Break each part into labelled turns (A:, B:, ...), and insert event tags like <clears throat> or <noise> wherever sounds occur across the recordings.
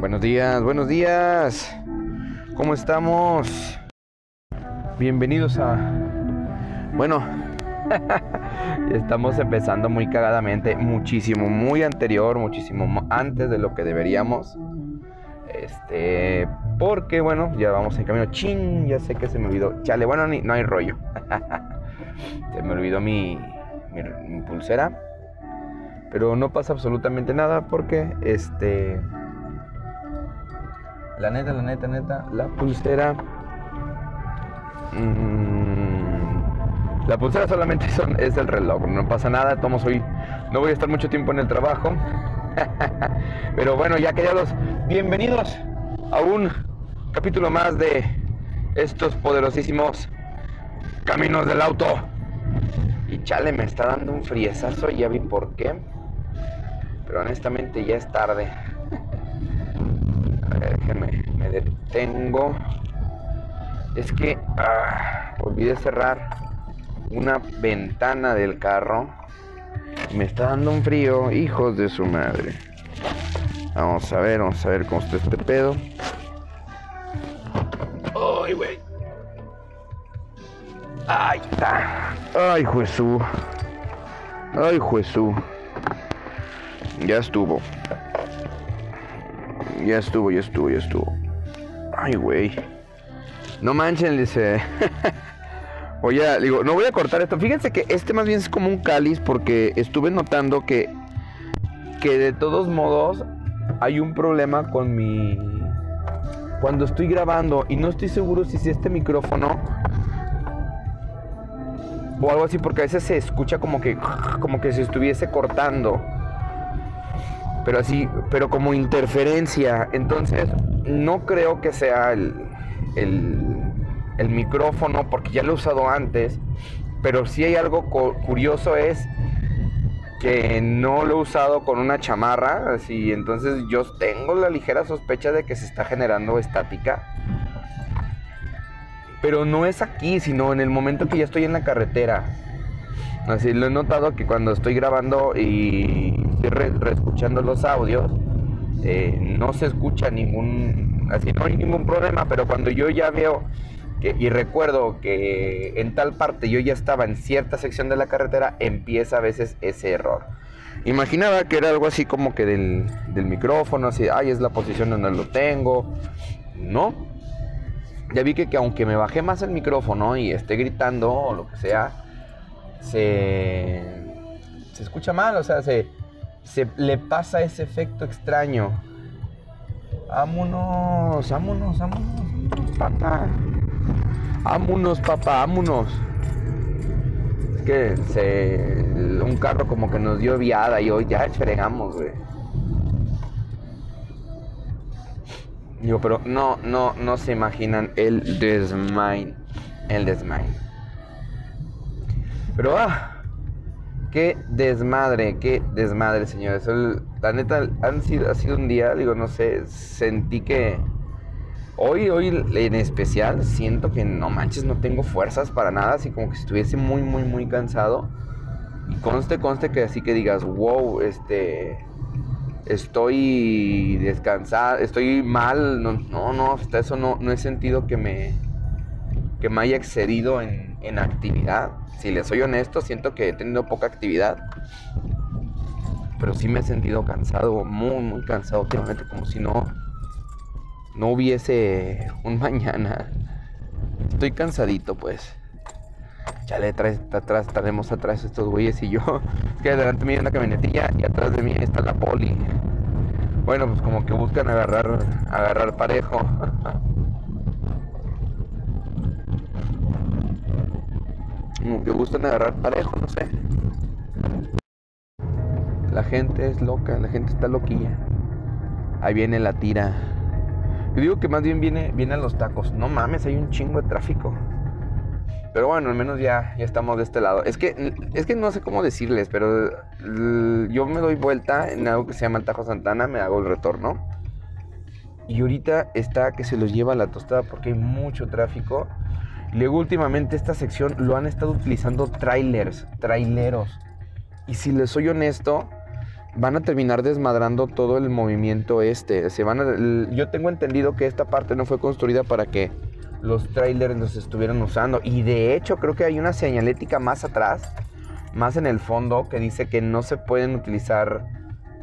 A: Buenos días, buenos días. ¿Cómo estamos? Bienvenidos a... Bueno, <laughs> estamos empezando muy cagadamente, muchísimo, muy anterior, muchísimo antes de lo que deberíamos. Este, porque bueno, ya vamos en camino. Chin, ya sé que se me olvidó. Chale, bueno, ni, no hay rollo. <laughs> se me olvidó mi, mi, mi pulsera. Pero no pasa absolutamente nada porque este la neta, la neta, neta, la pulsera. Mmm, la pulsera solamente <laughs> son, es el reloj, no pasa nada, tomo hoy. No voy a estar mucho tiempo en el trabajo. <laughs> Pero bueno, ya queridos, bienvenidos a un capítulo más de estos poderosísimos caminos del auto. Y chale, me está dando un friezazo, ya vi por qué. Pero honestamente ya es tarde. A ver, déjenme, me detengo. Es que ah, olvidé cerrar una ventana del carro. Me está dando un frío, hijos de su madre. Vamos a ver, vamos a ver cómo está este pedo. Ay, güey. Ay, está. Ay, Jesús. Ay, Jesús. Ya estuvo. Ya estuvo, ya estuvo, ya estuvo. Ay, güey. No manchen, dice. <laughs> Voy a, digo, no voy a cortar esto. Fíjense que este más bien es como un cáliz porque estuve notando que, que de todos modos hay un problema con mi... Cuando estoy grabando y no estoy seguro si es este micrófono o algo así porque a veces se escucha como que como que se estuviese cortando pero así, pero como interferencia. Entonces, no creo que sea el, el, micrófono, porque ya lo he usado antes, pero sí hay algo curioso es que no lo he usado con una chamarra, así, entonces yo tengo la ligera sospecha de que se está generando estática. Pero no es aquí, sino en el momento que ya estoy en la carretera. Así lo he notado que cuando estoy grabando y estoy reescuchando los audios, eh, no se escucha ningún, así no hay ningún problema, pero cuando yo ya veo que, y recuerdo que en tal parte yo ya estaba en cierta sección de la carretera, empieza a veces ese error. Imaginaba que era algo así como que del, del micrófono, así, ay, es la posición donde lo tengo. No. Ya vi que, que aunque me bajé más el micrófono y esté gritando o lo que sea, se, se escucha mal, o sea, se, se le pasa ese efecto extraño. Vámonos, vámonos, vámonos, papá. Vámonos, papá, vámonos. Es que se, un carro como que nos dio viada y hoy ya fregamos, güey. Digo, pero no, no, no se imaginan el desmain. El desmain. Pero ah, qué desmadre, qué desmadre, señores. la neta, han sido, ha sido un día, digo, no sé, sentí que hoy, hoy en especial, siento que no manches, no tengo fuerzas para nada, así como que estuviese muy, muy, muy cansado. Y conste, conste que así que digas, wow, este, estoy descansado, estoy mal, no, no, no, hasta eso no, no he sentido que me, que me haya excedido en, en actividad. Si les soy honesto, siento que he tenido poca actividad. Pero sí me he sentido cansado, muy, muy cansado últimamente, como si no, no hubiese un <laughs> mañana. Estoy cansadito, pues. Ya le traes atrás, estaremos atrás estos güeyes y yo. Es <laughs> que adelante me hay una camionetilla y atrás de mí está la poli. Bueno, pues como que buscan agarrar, agarrar parejo. <laughs> como que gustan agarrar parejo, no sé. La gente es loca, la gente está loquilla. Ahí viene la tira. Yo digo que más bien viene, viene a los tacos. No mames, hay un chingo de tráfico. Pero bueno, al menos ya, ya estamos de este lado. Es que, es que no sé cómo decirles, pero yo me doy vuelta en algo que se llama el Tajo Santana, me hago el retorno. Y ahorita está que se los lleva la tostada porque hay mucho tráfico. Luego últimamente esta sección lo han estado utilizando trailers, traileros. Y si les soy honesto, van a terminar desmadrando todo el movimiento este. Se van a, yo tengo entendido que esta parte no fue construida para que los trailers los estuvieran usando. Y de hecho creo que hay una señalética más atrás, más en el fondo, que dice que no se pueden utilizar,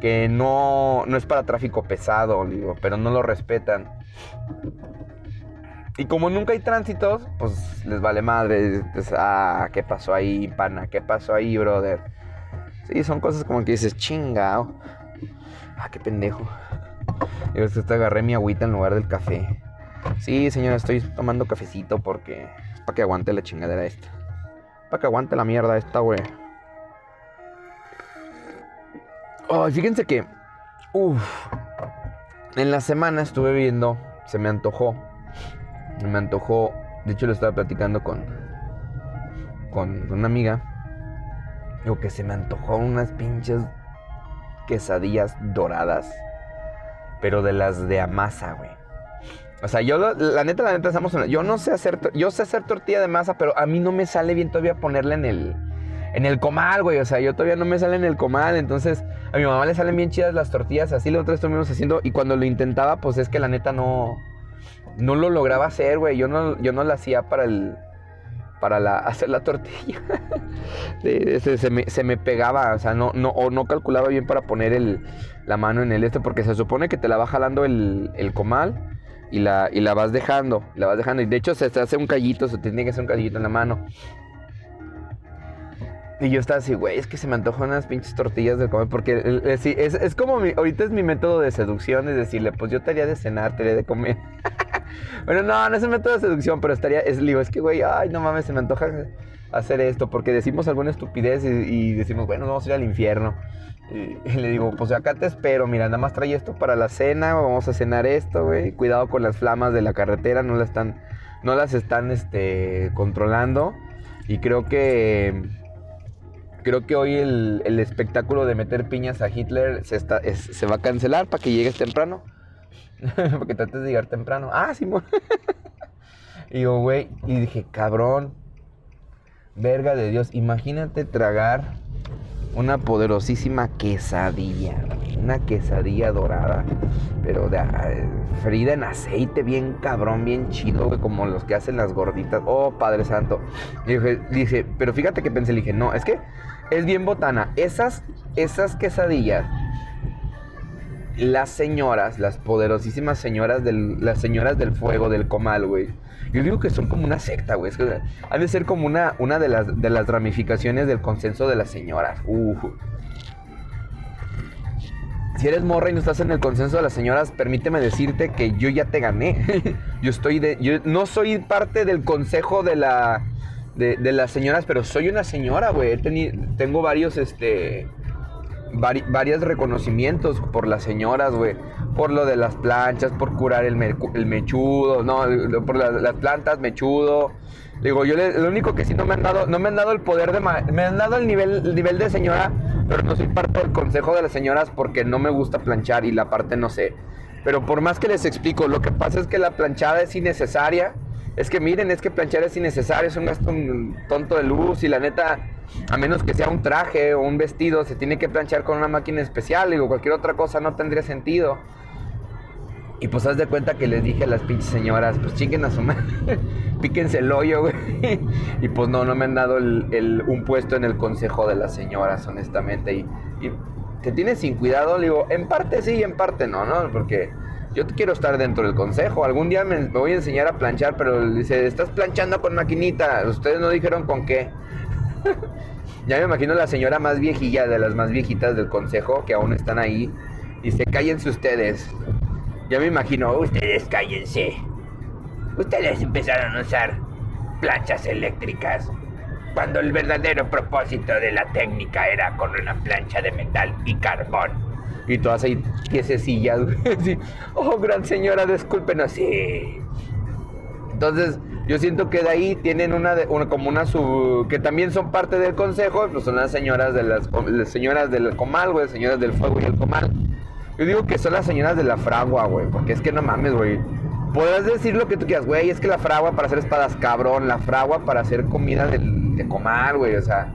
A: que no, no es para tráfico pesado, digo, pero no lo respetan. Y como nunca hay tránsitos, pues les vale madre. ah, ¿qué pasó ahí, pana? ¿Qué pasó ahí, brother? Sí, son cosas como que dices, chingao. Ah, qué pendejo. Y te agarré mi agüita en lugar del café. Sí, señora, estoy tomando cafecito porque es para que aguante la chingadera esta. Para que aguante la mierda esta, güey. Oh, fíjense que. Uff. En la semana estuve viendo. Se me antojó. Me antojó. De hecho, lo estaba platicando con. Con una amiga. Digo que se me antojó unas pinches quesadillas doradas. Pero de las de amasa, güey. O sea, yo, la neta, la neta, estamos yo no sé hacer, yo sé hacer tortilla de masa, pero a mí no me sale bien todavía ponerla en el, en el comal, güey. O sea, yo todavía no me sale en el comal, entonces a mi mamá le salen bien chidas las tortillas, así lo otro estuvimos haciendo, y cuando lo intentaba, pues es que la neta no, no lo lograba hacer, güey. Yo no, yo no la hacía para el, para la, <laughs> hacer la tortilla. se, me, se, me, pegaba, o sea, no, no, o no calculaba bien para poner el, la mano en el este, porque se supone que te la va jalando el, el comal y la, y la vas dejando, la vas dejando. Y de hecho se te hace un callito, se tiene que hacer un callito en la mano. Y yo estaba así, güey, es que se me antojan unas pinches tortillas de comer. Porque es, es, como mi, ahorita es mi método de seducción, es decirle, pues yo te haría de cenar, te haría de comer. <laughs> bueno, no, no es un método de seducción, pero estaría, es, digo, es que, güey, ay, no mames, se me antoja hacer esto. Porque decimos alguna estupidez y, decimos, bueno, vamos a ir al infierno. Y, le digo, pues acá te espero, mira, nada más trae esto para la cena, vamos a cenar esto, güey. Cuidado con las flamas de la carretera, no las están, no las están este, controlando. Y creo que creo que hoy el, espectáculo de meter piñas a Hitler se, está, se va a cancelar para que llegues temprano. <laughs> para que trates de llegar temprano. Ah, sí, <laughs> y digo, güey, y dije, cabrón, verga de Dios, imagínate tragar una poderosísima quesadilla, una quesadilla dorada, pero de, ah, frida en aceite, bien cabrón, bien chido, como los que hacen las gorditas. Oh, Padre Santo. Y dije, pero fíjate que pensé, le dije, no, es que es bien botana. Esas, esas quesadillas, las señoras, las poderosísimas señoras del, las señoras del fuego, del comal, güey yo digo que son como una secta, güey. Es que ha de ser como una, una de, las, ramificaciones del consenso de las señoras. Si eres morra y no estás en el consenso de las señoras, permíteme decirte que yo ya te gané. <laughs> yo estoy de. Yo no soy parte del consejo de la. De, de las señoras, pero soy una señora, güey. Tengo varios, este varios reconocimientos por las señoras, güey. Por lo de las planchas, por curar el, mechudo, no, por las plantas, mechudo. Digo, yo lo único que sí no me han dado, no me han dado el poder de, me han dado el nivel, el nivel de señora, pero no soy parte del consejo de las señoras porque no me gusta planchar y la parte no sé. Pero por más que les explico, lo que pasa es que la planchada es innecesaria. Es que miren, es que planchar es innecesario, es un gasto tonto de luz y la neta, a menos que sea un traje o un vestido, se tiene que planchar con una máquina especial, digo, cualquier otra cosa no tendría sentido. Y pues haz de cuenta que les dije a las pinches señoras, pues chinguen a su madre, <laughs> píquense el hoyo, güey. <laughs> Y pues no, no me han dado el, un puesto en el consejo de las señoras, honestamente. Y, y te tienes sin cuidado, digo, en parte sí y en parte no, ¿no? Porque yo quiero estar dentro del consejo. Algún día me, me voy a enseñar a planchar, pero dice, estás planchando con maquinita. Ustedes no dijeron con qué. Ya me imagino la señora más viejilla de las más viejitas del consejo que aún están ahí. Dice, cállense ustedes. Ya me imagino, ustedes cállense. Ustedes empezaron a usar planchas eléctricas cuando el verdadero propósito de la técnica era con una plancha de metal y carbón. Y todas ahí piececillas, <laughs> sí. Oh, gran señora, discúlpenos. Sí. Entonces, yo siento que de ahí tienen una, una como una sub, que también son parte del consejo, pues son las señoras de las, señoras del comal, güey, señoras del fuego y el comal. Yo digo que son las señoras de la fragua, güey, porque es que no mames, güey. Podrás decir lo que tú quieras, güey, es que la fragua para hacer espadas, cabrón, la fragua para hacer comida de, de comal, güey, o sea.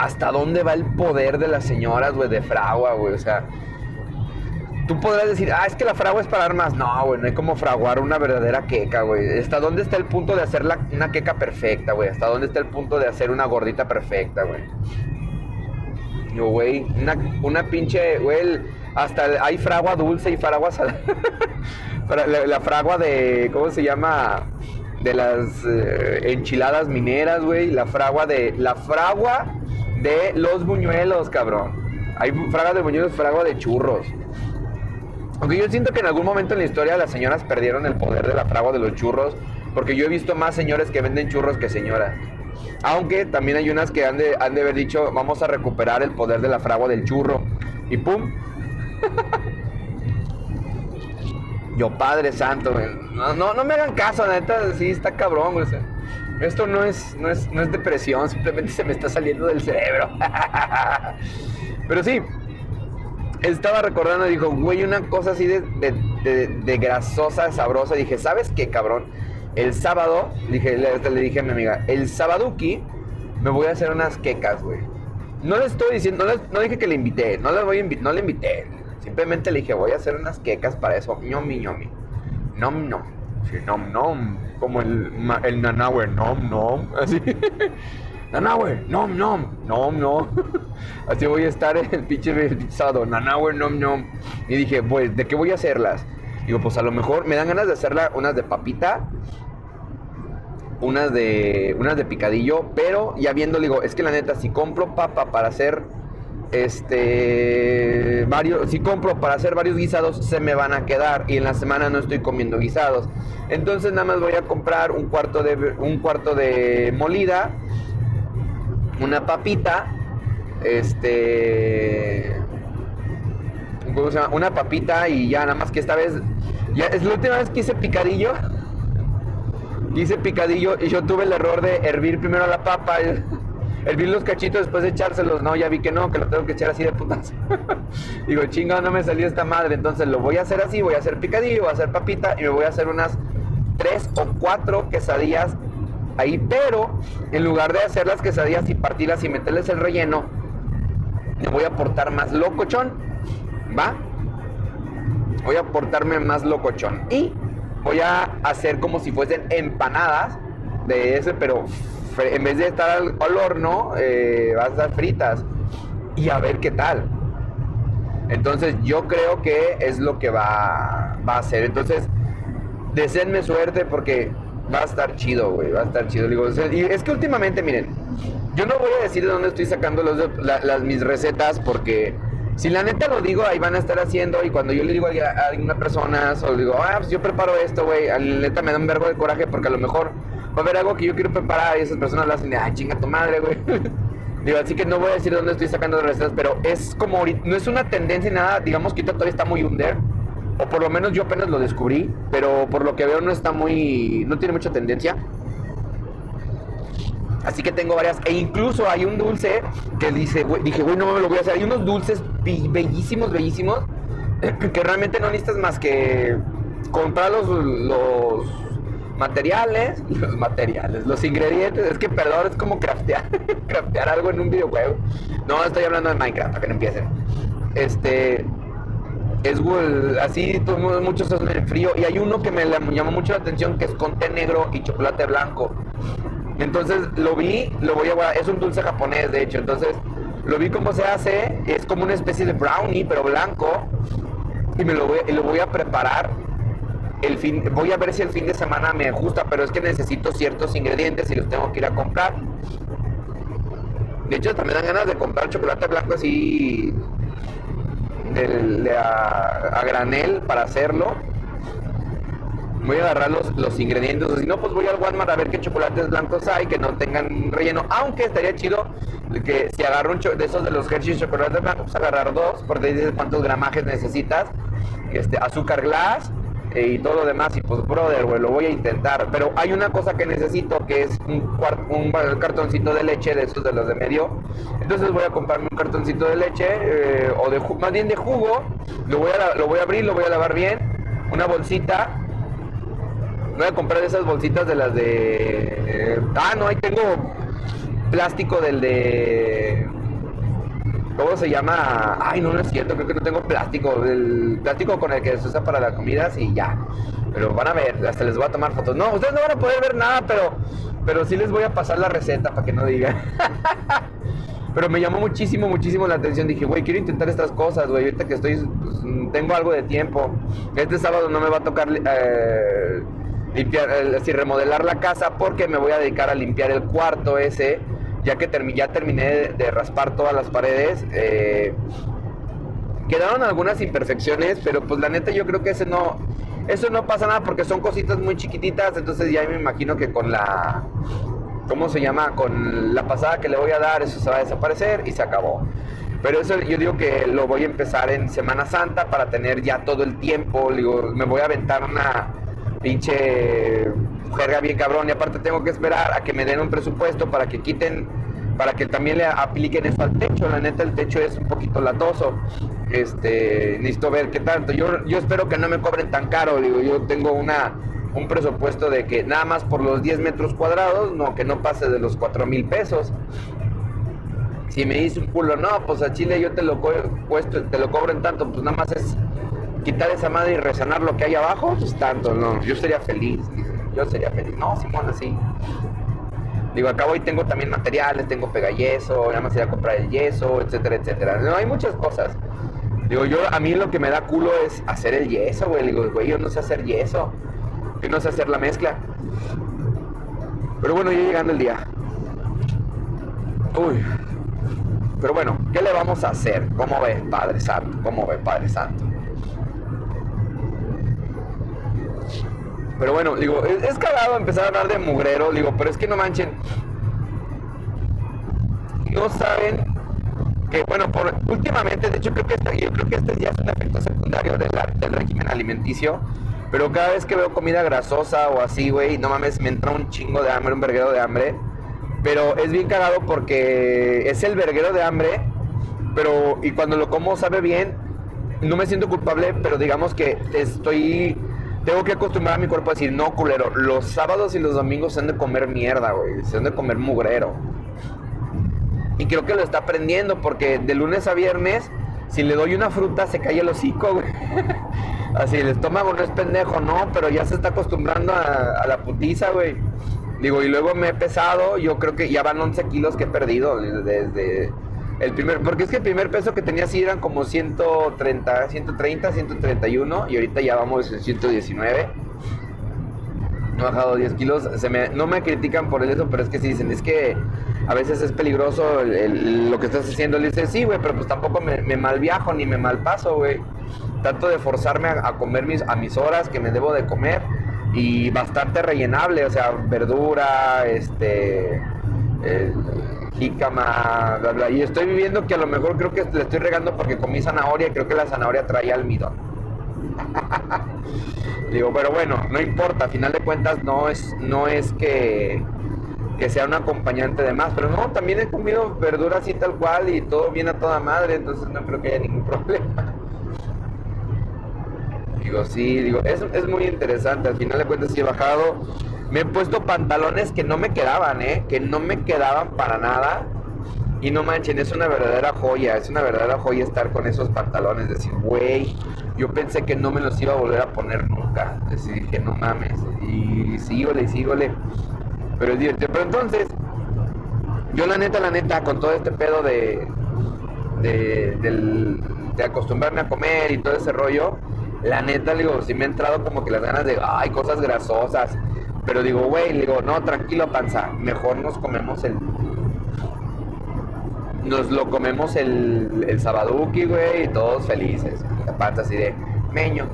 A: ¿hasta dónde va el poder de las señoras, güey, de fragua, güey? O sea, tú podrás decir, ah, es que la fragua es para dar más. No, güey, no hay como fraguar una verdadera queca, güey. ¿Hasta dónde está el punto de hacer una queca perfecta, güey? ¿Hasta dónde está el punto de hacer una gordita perfecta, güey? Yo, güey, una, una pinche, güey, hasta hay fragua dulce y fragua salada. <laughs> la, la, fragua de, ¿cómo se llama? De las eh, enchiladas mineras, güey. La fragua de, la fragua de los buñuelos, cabrón. Hay fragua de buñuelos, fragua de churros. Aunque yo siento que en algún momento en la historia las señoras perdieron el poder de la fragua de los churros, porque yo he visto más señores que venden churros que señoras. Aunque también hay unas que han de, haber dicho, vamos a recuperar el poder de la fragua del churro. Y pum. <laughs> yo, Padre Santo, no, no, me hagan caso, neta, sí, está cabrón. Esto no es, no, es, no es depresión, simplemente <laughs> se me está saliendo del cerebro. <laughs> Pero sí, estaba recordando dijo, güey, una cosa así de, de, grasosa, sabrosa. dije, ¿sabes qué, cabrón? El sábado, dije, le, dije a mi amiga, el sábadoki me voy a hacer unas quecas, güey. No le estoy diciendo, no, dije que le invité, no le, voy a no le invité. Simplemente le dije, voy a hacer unas quecas para eso. ñomi, ñomi. Nom, nom. Sí, nom, nom. Como el, el nanahue, nom, nom. Así. <laughs> Nanahue, nom, nom, nom, nom. <laughs> Así voy a estar el pinche sábado, Nanahue, nom, nom. Y dije, pues, ¿de qué voy a hacerlas? Digo, pues a lo mejor me dan ganas de hacerla unas de papita, unas de unas de picadillo, pero ya viendo digo, es que la neta si compro papa para hacer este varios si compro para hacer varios guisados se me van a quedar y en la semana no estoy comiendo guisados. Entonces nada más voy a comprar un cuarto de un cuarto de molida una papita, este, ¿cómo se llama? Una papita y ya, nada más que esta vez, ya es la última vez que hice picadillo, hice picadillo y yo tuve el error de hervir primero la papa, hervir los cachitos después de echárselos, no, ya vi que no, que lo tengo que echar así de putas. <laughs> Digo, chinga, no me salió esta madre, entonces lo voy a hacer así, voy a hacer picadillo, voy a hacer papita y me voy a hacer unas tres o cuatro quesadillas ahí, pero en lugar de hacer las quesadillas y partirlas y meterles el relleno, le voy a aportar más locochón, ¿va? Voy a aportarme más locochón y voy a hacer como si fuesen empanadas de ese, pero en vez de estar al, horno, eh, vas a estar fritas y a ver qué tal. Entonces yo creo que es lo que va, va a hacer. Entonces, deseenme suerte porque va a estar chido, güey, va a estar chido. Digo, y es que últimamente, miren, yo no voy a decir de dónde estoy sacando los, las, mis recetas porque si la neta lo digo, ahí van a estar haciendo y cuando yo le digo a, alguna persona, o digo, ah, pues yo preparo esto, güey, la neta me da un verbo de coraje porque a lo mejor va a haber algo que yo quiero preparar y esas personas lo hacen ay, chinga tu madre, güey. <laughs> digo, así que no voy a decir de dónde estoy sacando las recetas, pero es como, no es una tendencia nada, digamos que todavía está muy under o por lo menos yo apenas lo descubrí, pero por lo que veo no está muy, no tiene mucha tendencia. Así que tengo varias, e incluso hay un dulce que dice, dije, güey, no me lo voy a hacer. Hay unos dulces bellísimos, bellísimos, <clears throat> que realmente no necesitas más que comprar los, los materiales, <laughs> los materiales, los ingredientes. Es que, perdón, es como craftear, <laughs> craftear algo en un videojuego. No, estoy hablando de Minecraft, para que no empiecen. Este, es así muchos hacen en frío y hay uno que me llamó mucho la atención que es con té negro y chocolate blanco. Entonces lo vi lo voy a es un dulce japonés de hecho entonces lo vi cómo se hace es como una especie de brownie pero blanco y me lo voy, lo voy a preparar el fin voy a ver si el fin de semana me gusta pero es que necesito ciertos ingredientes y los tengo que ir a comprar. De hecho también dan ganas de comprar chocolate blanco así de, a, granel para hacerlo. Voy a agarrar los, los ingredientes, si no, pues voy al Walmart a ver qué chocolates blancos hay que no tengan relleno. Aunque estaría chido que si agarro un de esos de los Hershey's chocolates blancos, pues agarrar dos, porque dices cuántos gramajes necesitas. Este, azúcar glass, y todo lo demás. Y pues, brother, güey, lo voy a intentar. Pero hay una cosa que necesito que es un, un cartoncito de leche de estos de los de medio. Entonces voy a comprarme un cartoncito de leche eh, o de más bien de jugo. Lo voy, a, lo voy a abrir, lo voy a lavar bien. Una bolsita. Voy a comprar esas bolsitas de las de. ah, no, ahí tengo. plástico del de... ¿Cómo se llama? Ay, no, no es cierto, creo que no tengo plástico. El plástico con el que se usa para las comidas y ya. Pero van a ver, hasta les voy a tomar fotos. No, ustedes no van a poder ver nada, pero, pero sí les voy a pasar la receta para que no digan. <laughs> pero me llamó muchísimo, muchísimo la atención. Dije, güey, quiero intentar estas cosas, güey. Ahorita que estoy, pues, tengo algo de tiempo. Este sábado no me va a tocar eh, limpiar, así remodelar la casa porque me voy a dedicar a limpiar el cuarto ese ya que ya terminé de, raspar todas las paredes. Eh, quedaron algunas imperfecciones, pero pues la neta yo creo que ese no, eso no pasa nada porque son cositas muy chiquititas, entonces ya me imagino que con la, ¿cómo se llama? Con la pasada que le voy a dar, eso se va a desaparecer y se acabó. Pero eso yo digo que lo voy a empezar en Semana Santa para tener ya todo el tiempo. Digo, me voy a aventar una pinche jerga bien cabrón y aparte tengo que esperar a que me den un presupuesto para que quiten para que también le apliquen eso al techo. La neta, el techo es un poquito latoso. Este, necesito ver qué tanto. Yo, yo espero que no me cobren tan caro. Digo, yo tengo una, un presupuesto de que nada más por los 10 metros cuadrados, no, que no pase de los 4 mil pesos. Si me dice un culo, no, pues a Chile yo te lo, puesto, te lo cobro en tanto, pues nada más es quitar esa madre y resanar lo que hay abajo, pues tanto, no, yo sería feliz yo sería feliz. No, Simón, así. Digo, acá hoy tengo también materiales, tengo pegayeso, nada más ir a comprar el yeso, etcétera, etcétera. No, hay muchas cosas. Digo, yo, a mí lo que me da culo es hacer el yeso, güey. Digo, güey, yo no sé hacer yeso. Yo no sé hacer la mezcla. Pero bueno, ya llegando el día. Uy. Pero bueno, ¿qué le vamos a hacer? ¿Cómo ve, Padre Santo? ¿Cómo ve, Padre Santo? Pero bueno, digo, es, cagado empezar a hablar de mugrero, digo, pero es que no manchen. No saben que, bueno, por, últimamente, de hecho creo que este, yo creo que este ya es un efecto secundario del, del régimen alimenticio. Pero cada vez que veo comida grasosa o así, güey, no mames, me entra un chingo de hambre, un verguero de hambre. Pero es bien cagado porque es el verguero de hambre, pero y cuando lo como sabe bien, no me siento culpable, pero digamos que estoy tengo que acostumbrar a mi cuerpo a decir, no, culero, los sábados y los domingos se han de comer mierda, güey, se han de comer mugrero. Y creo que lo está aprendiendo porque de lunes a viernes, si le doy una fruta, se cae el hocico, güey. <laughs> Así, el estómago no es pendejo, no, pero ya se está acostumbrando a, la putiza, güey. Digo, y luego me he pesado, yo creo que ya van 11 kilos que he perdido desde el primer, porque es que el primer peso que tenía sí eran como 130, 130, 131 y ahorita ya vamos en 119. He bajado 10 kilos. No me critican por eso, pero es que sí dicen, es que a veces es peligroso lo que estás haciendo. Le dice, sí, güey, pero pues tampoco me, mal viajo ni me mal paso, güey. Trato de forzarme a, comer mis, a mis horas que me debo de comer y bastante rellenable, o sea, verdura, este jícama, bla, bla. Y estoy viviendo que a lo mejor creo que le estoy regando porque comí zanahoria y creo que la zanahoria traía almidón. <laughs> Digo, pero bueno, no importa, a final de cuentas no es, no es que, que sea un acompañante de más, pero no, también he comido verduras así tal cual y todo viene a toda madre, entonces no creo que haya ningún <laughs> problema. Digo, sí, digo, es, es muy interesante, al final de cuentas sí he bajado, me he puesto pantalones que no me quedaban, ¿eh? Que no me quedaban para nada. Y no manchen, es una verdadera joya, es una verdadera joya estar con esos pantalones. Decir, güey, yo pensé que no me los iba a volver a poner nunca. Decir, dije, no mames. Y sígole, sígole. Pero es. Pero entonces, yo la neta, la neta, con todo este pedo de, de, de acostumbrarme a comer y todo ese rollo, la neta, digo, sí me ha entrado como que las ganas de, ay, cosas grasosas. Pero digo, güey, digo, no, tranquilo, panza, mejor nos comemos el. Nos lo comemos el, el sabaduki, güey, y todos felices. La panza así de, meño,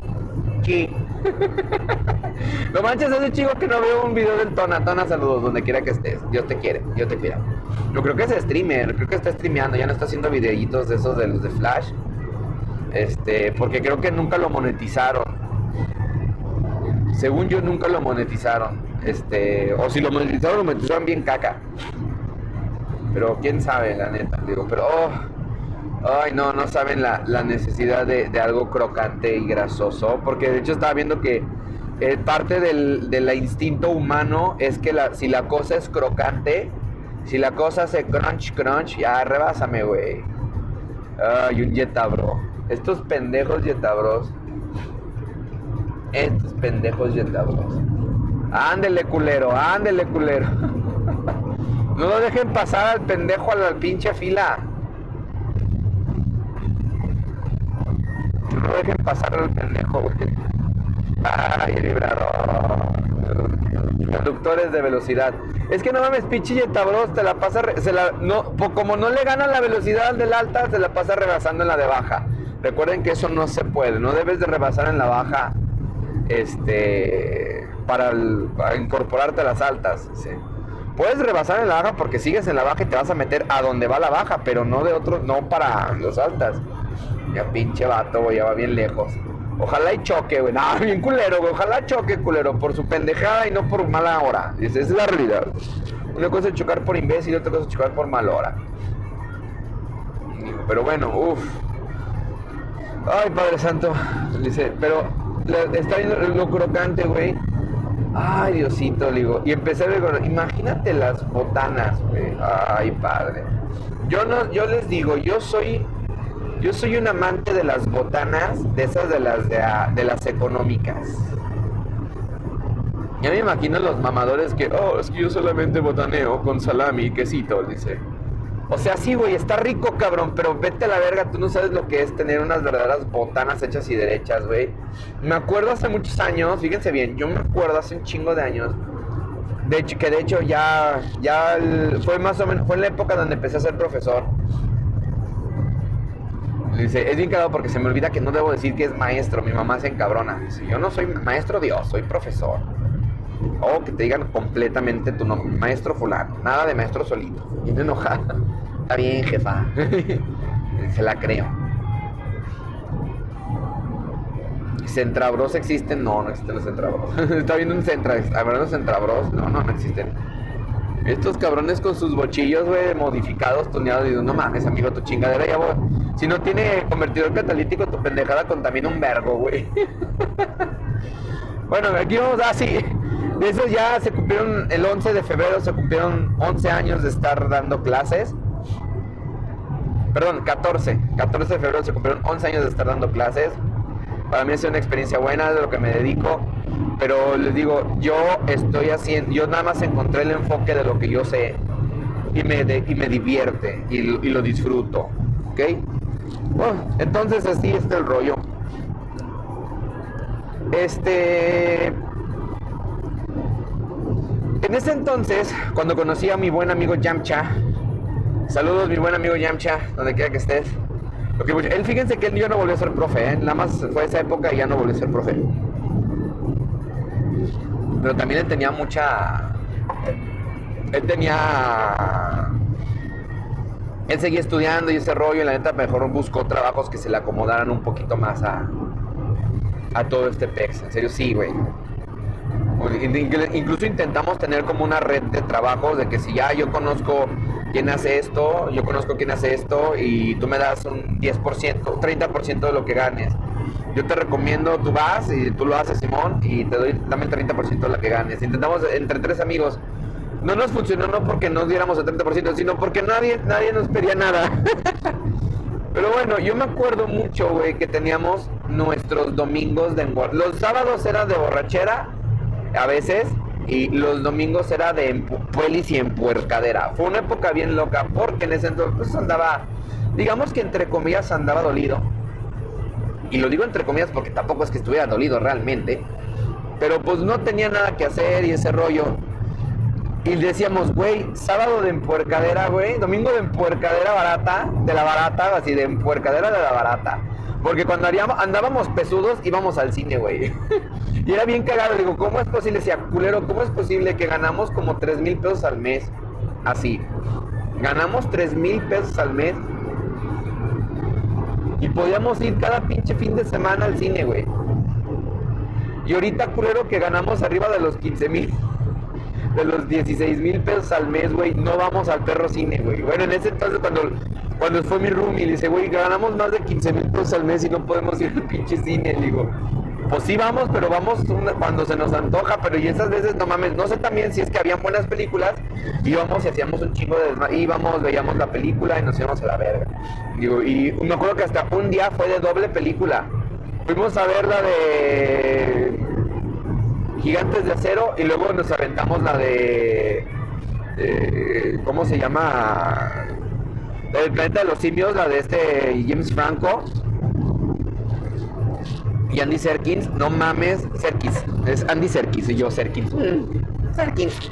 A: ¿qué? <laughs> no manches, ese chico que no veo un video del Tona. Tona, saludos, donde quiera que estés. Dios te quiere, Dios te cuida. Yo creo que es streamer, creo que está streameando, ya no está haciendo videitos de esos de los de Flash. Este, porque creo que nunca lo monetizaron. Según yo nunca lo monetizaron. Este, o si lo monetizaron, lo monetizaron bien caca. Pero quién sabe, la neta. Digo, pero oh, ay no, no saben la, necesidad de, algo crocante y grasoso. Porque de hecho estaba viendo que eh, parte del, del, instinto humano es que la, si la cosa es crocante, Si la cosa hace crunch, crunch, ya rebásame, güey. Ay, un Jetabro. Estos pendejos Jetabros. Estos pendejos Jetabros. Ándele, culero, ándele, culero. <laughs> No lo dejen pasar al pendejo a la pinche fila. No lo dejen pasar al pendejo, güey. Ay, librador. Conductores de velocidad. Es que no mames, pinche Jetabros te la pasa, no, como no le gana la velocidad al del alta, se la pasa rebasando en la de baja. Recuerden que eso no se puede, no debes de rebasar en la baja, este, para, incorporarte a las altas. Puedes rebasar en la baja porque sigues en la baja y te vas a meter a donde va la baja, pero no de otro, no para los altas. Ya pinche vato, ya va bien lejos. Ojalá y choque, güey. No, <laughs> bien culero, güey. Ojalá choque, culero, por su pendejada y no por mala hora. Esa es la realidad. Una cosa es chocar por imbécil otra cosa es chocar por mala hora. Pero bueno, uff. Ay, Padre Santo. Dice, pero está viendo lo crocante, güey. Ay, Diosito, digo. Y empecé a ver, imagínate las botanas, güey. Ay, padre. Yo no, yo les digo, yo soy yo soy un amante de las botanas, de esas de las de, las económicas. Ya me imagino los mamadores que, oh, es que yo solamente botaneo con salami y quesito, dice. O sea, sí, güey, está rico, cabrón, pero vete a la verga, tú no sabes lo que es tener unas verdaderas botanas hechas y derechas, güey. Me acuerdo hace muchos años, fíjense bien, yo me acuerdo hace un chingo de años, de hecho, que de hecho ya, ya fue más o menos, fue en la época donde empecé a ser profesor. Dice, es bien cagado porque se me olvida que no debo decir que es maestro. Mi mamá se encabrona. Dice, yo no soy maestro Dios, soy profesor. O que te digan completamente tu nombre, maestro fulano. Nada de maestro solito. Y me enoja. Está bien, jefa. <laughs> se la creo. ¿Centrabros existen? No, no existen los centrabros. <laughs> Está viendo un centra. ¿Habrá los centrabros? No, no, no existen. Estos cabrones con sus bochillos, güey, modificados, tuneados. Digo, no mames, amigo, tu chingadera ya, voy. Si no tiene convertidor catalítico, tu pendejada contamina un vergo, güey. <laughs> bueno, aquí vamos, ah, sí. De esos ya se cumplieron, el 11 de febrero se cumplieron 11 años de estar dando clases. Perdón, 14. 14 de febrero se cumplieron 11 años de estar dando clases. Para mí ha sido una experiencia buena de lo que me dedico. Pero les digo, yo estoy haciendo, yo nada más encontré el enfoque de lo que yo sé y me, y me divierte y, y, lo disfruto. ¿Ok? Bueno, entonces así está el rollo. Este. En ese entonces, cuando conocí a mi buen amigo Yamcha, saludos mi buen amigo Yamcha, donde quiera que estés. él fíjense que él ya no volvió a ser profe, ¿eh? nada más fue esa época y ya no volvió a ser profe. Pero también él tenía mucha. Él tenía. Él seguía estudiando y ese rollo, y la neta mejor buscó trabajos que se le acomodaran un poquito más a, a todo este pex. En serio, sí, güey. Incluso intentamos tener como una red de trabajos de que si ya yo conozco quién hace esto, yo conozco quién hace esto y tú me das un 10%, 30% de lo que ganes yo te recomiendo, tú vas y tú lo haces, Simón, y te doy, dame el 30% de la que ganes. Intentamos entre tres amigos. No nos funcionó no porque nos diéramos el 30%, sino porque nadie, nadie nos pedía nada. <laughs> Pero bueno, yo me acuerdo mucho, güey, que teníamos nuestros domingos de Los sábados era de borrachera, a veces, y los domingos era de puelis y empuercadera. Fue una época bien loca, porque en ese entonces andaba, digamos que entre comillas andaba dolido y lo digo entre comillas porque tampoco es que estuviera dolido realmente, pero pues no tenía nada que hacer y ese rollo. Y decíamos, güey, sábado de empuercadera, güey, domingo de empuercadera barata, de la barata, así de empuercadera de la barata. Porque cuando andábamos pesudos íbamos al cine, güey. <laughs> y era bien cagado. Digo, ¿cómo es posible? Decía, culero, ¿cómo es posible que ganamos como 3 mil pesos al mes? Así. Ganamos 3 mil pesos al mes y podíamos ir cada pinche fin de semana al cine, güey. Y ahorita, culero, que ganamos arriba de los 15 mil, <laughs> de los 16 mil pesos al mes, güey, no vamos al perro cine, güey. Bueno, en ese entonces, cuando, cuando fue mi roomie, le dice, güey, ganamos más de 15 mil pesos al mes y no podemos ir al pinche cine. Le digo, pues sí vamos, pero vamos cuando se nos antoja, pero y esas veces no mames, no sé también si es que habían buenas películas, íbamos y hacíamos un chingo de íbamos, veíamos la película y nos íbamos a la verga. Digo, y me acuerdo que hasta un día fue de doble película. Fuimos a ver la de Gigantes de Acero y luego nos aventamos la de, de ¿cómo se llama? El planeta de los simios, la de este James Franco y Andy Serkins, no mames, Serkis, es Andy Serkis y yo Serkins. Mm, Serkins.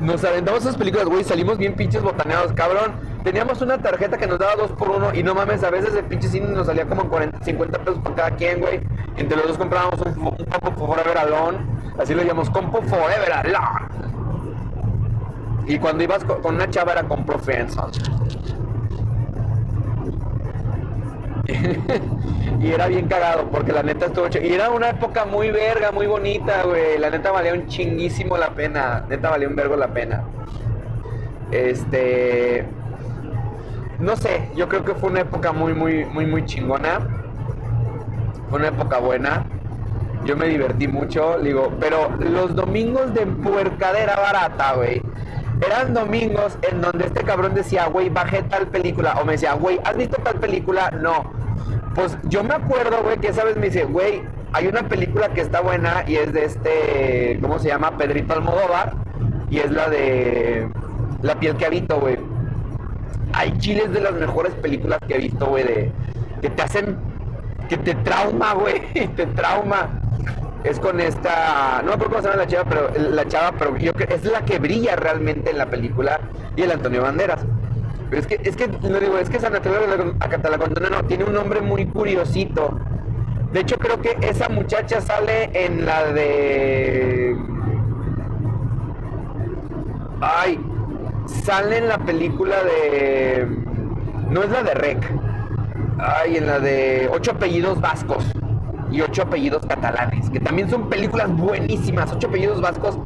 A: Nos aventamos esas películas, güey, salimos bien pinches botaneados, cabrón. Teníamos una tarjeta que nos daba dos por uno y no mames, a veces el pinche cine nos salía como en 40, 50 pesos por cada quien, güey. Entre los dos comprábamos un, un Compo Forever Alone, así lo llamamos Compo Forever Alone. Y cuando ibas con, una chava era Compo Friendzone. <laughs> y era bien cagado, porque la neta estuvo Y era una época muy verga, muy bonita, güey. La neta valía un chinguísimo la pena. Neta valía un vergo la pena. Este. No sé, yo creo que fue una época muy, muy, muy, muy chingona. Fue una época buena. Yo me divertí mucho, digo, pero los domingos de puercadera barata, güey eran domingos en donde este cabrón decía, güey, bajé tal película. O me decía, güey, ¿has visto tal película? No. Pues yo me acuerdo, güey, que esa vez me dice, güey, hay una película que está buena y es de este, ¿cómo se llama? Pedrito Almodóvar. Y es la de La piel que habito, güey. Hay chiles de las mejores películas que he visto, güey, de que te hacen, que te trauma, güey, <laughs> te trauma es con esta, no me acuerdo cómo se llama la chava, pero la chava, pero yo creo es la que brilla realmente en la película y el Antonio Banderas. Pero es que, es que, no digo, es que San Antonio no, no, tiene un nombre muy curiosito. De hecho, creo que esa muchacha sale en la de. Ay, sale en la película de. No es la de Rec. Ay, en la de Ocho apellidos vascos y Ocho apellidos catalanes, que también son películas buenísimas. Ocho apellidos vascos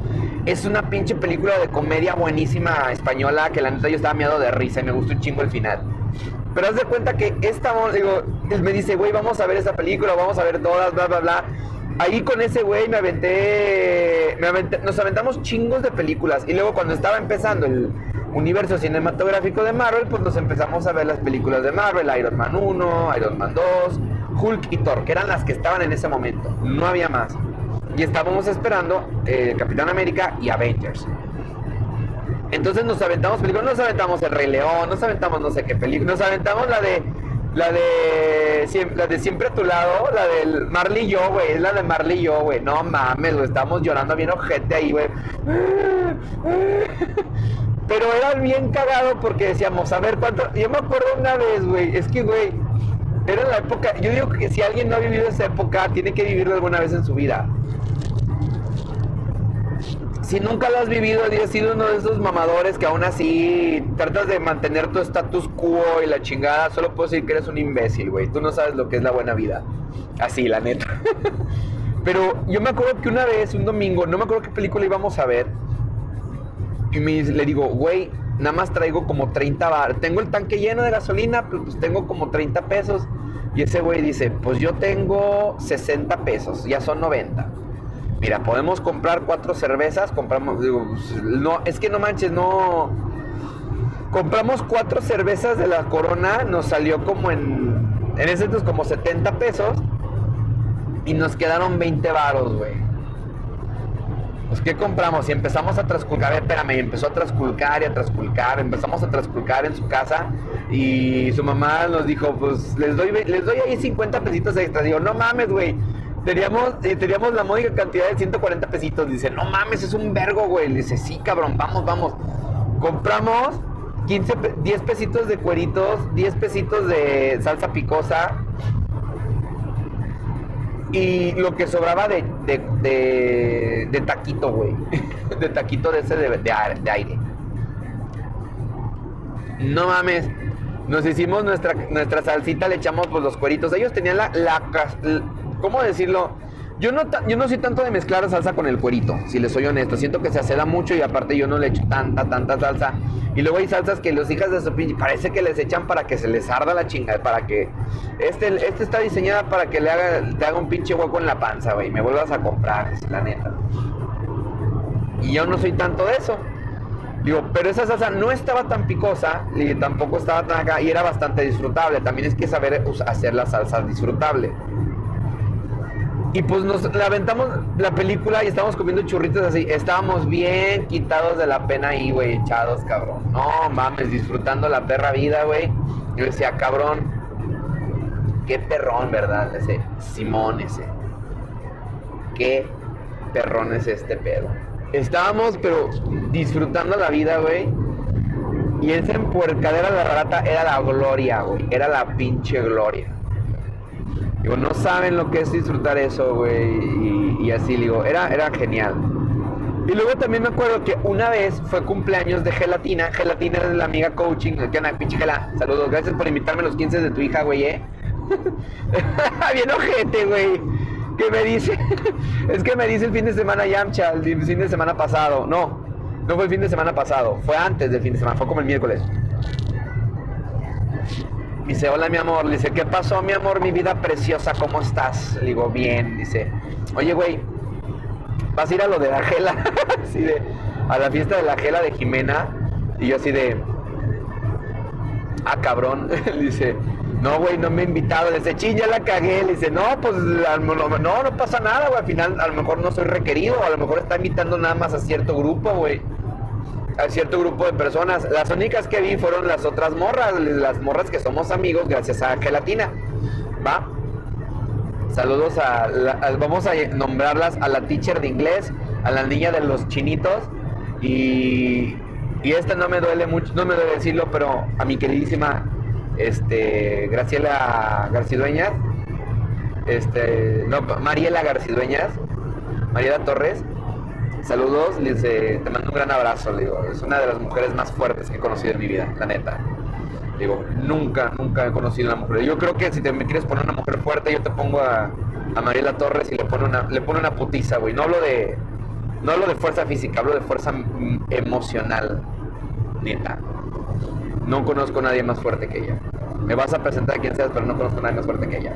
A: es una pinche película de comedia buenísima española que la neta yo estaba miedo de risa y me gustó un chingo el final. Pero haz de cuenta que esta, digo, él me dice, güey, vamos a ver esa película, vamos a ver todas, bla, bla, bla. Ahí con ese güey me aventé, me aventé, nos aventamos chingos de películas. Y luego cuando estaba empezando el universo cinematográfico de Marvel, pues nos empezamos a ver las películas de Marvel, Iron Man 1, Iron Man 2, Hulk y Thor, que eran las que estaban en ese momento. No había más. Y estábamos esperando eh, Capitán América y Avengers. Entonces nos aventamos películas, nos aventamos El Rey León, nos aventamos no sé qué película, nos aventamos la de la de la de siempre a tu lado, la del Marley y yo, güey, es la de Marley y yo, güey. No mames, güey, estamos llorando bien ojete ahí, güey. Pero era bien cagado porque decíamos, a ver cuánto. Yo me acuerdo una vez, güey, es que, güey, era la época, yo digo que si alguien no ha vivido esa época, tiene que vivirlo alguna vez en su vida. Si nunca lo has vivido has sido uno de esos mamadores que aún así tratas de mantener tu status quo y la chingada, solo puedo decir que eres un imbécil, güey. Tú no sabes lo que es la buena vida. Así, la neta. <laughs> Pero yo me acuerdo que una vez, un domingo, no me acuerdo qué película íbamos a ver, y me, le digo, güey, nada más traigo como 30 bar. Tengo el tanque lleno de gasolina, pero pues tengo como 30 pesos. Y ese güey dice, pues yo tengo 60 pesos, ya son 90. Mira, podemos comprar cuatro cervezas, compramos, pues, no, es que no manches, no. Compramos cuatro cervezas de la corona, nos salió como en, en ese entonces como 70 pesos y nos quedaron 20 varos, güey. Pues, ¿qué compramos? Y empezamos a trasculcar, a ver, espérame, y empezó a trasculcar y a trasculcar, empezamos a trasculcar en su casa y su mamá nos dijo, pues les doy, les doy ahí 50 pesitos extra. Digo, no mames, güey. Teníamos, eh, teníamos la módica cantidad de 140 pesitos. Dice, no mames, es un vergo, güey. Dice, sí, cabrón, vamos, vamos. Compramos 15, 10 pesitos de cueritos, 10 pesitos de salsa picosa, y lo que sobraba de, de, taquito, güey. <laughs> de taquito de ese de, de, aire. No mames. Nos hicimos nuestra, nuestra salsita, le echamos pues, los cueritos. Ellos tenían la, la, ¿Cómo decirlo? Yo no, yo no soy tanto de mezclar salsa con el cuerito, si les soy honesto. Siento que se aceda mucho y aparte yo no le echo tanta, tanta salsa. Y luego hay salsas que los hijas de su pinche parece que les echan para que se les arda la chingada, para que este, este está diseñada para que le haga, te haga un pinche hueco en la panza, güey, me vuelvas a comprar, la neta. Y yo no soy tanto de eso. Digo, pero esa salsa no estaba tan picosa y tampoco estaba tan acá y era bastante disfrutable. También es que saber hacer la salsa disfrutable. Y pues nos la aventamos la película y estábamos comiendo churritos así. Estábamos bien quitados de la pena ahí, güey, echados, cabrón. No mames, disfrutando la perra vida, güey. Yo decía, cabrón, qué perrón, ¿verdad? Ese Simón, ese. Qué perrón es este pedo. Estábamos, pero disfrutando la vida, güey. Y esa empuercadera de la rata era la gloria, güey. Era la pinche gloria. Digo, no saben lo que es disfrutar eso, güey. Y, así, digo, era, era genial. Y luego también me acuerdo que una vez fue cumpleaños de Gelatina. Gelatina es la amiga coaching. Que una pinche gela. Saludos, gracias por invitarme a los 15 de tu hija, güey, eh. <laughs> Bien ojete, güey. Que me dice. <laughs> es que me dice el fin de semana Yamcha, el fin de semana pasado. No, no fue el fin de semana pasado. Fue antes del fin de semana. Fue como el miércoles dice, hola mi amor. Le dice, ¿qué pasó mi amor, mi vida preciosa? ¿Cómo estás? Le digo, bien. Dice, oye güey, ¿vas a ir a lo de la gela? <laughs> así de, a la fiesta de la gela de Jimena. Y yo así de, ah cabrón. <laughs> le dice, no güey, no me he invitado. Le dice, ching, ya la cagué. Le dice, no, pues no, no pasa nada, güey. Al final a lo mejor no soy requerido. A lo mejor está invitando nada más a cierto grupo, güey a cierto grupo de personas. Las únicas que vi fueron las otras morras, las morras que somos amigos gracias a Gelatina. ¿Va? Saludos a, vamos a nombrarlas a la teacher de inglés, a la niña de los chinitos y, y esta no me duele mucho, no me duele decirlo, pero a mi queridísima este Graciela Garcidueñas, este no, Mariela Garcidueñas, Mariela Torres, Saludos, te mando un gran abrazo, le digo, es una de las mujeres más fuertes que he conocido en mi vida, la neta. Digo, nunca, nunca he conocido a una mujer. Yo creo que si te me quieres poner una mujer fuerte, yo te pongo a, a Mariela Torres y le pone una, le pone una putiza, güey. No hablo de, no hablo de fuerza física, hablo de fuerza emocional, neta. No conozco a nadie más fuerte que ella. Me vas a presentar a quien seas, pero no conozco a nadie más fuerte que ella.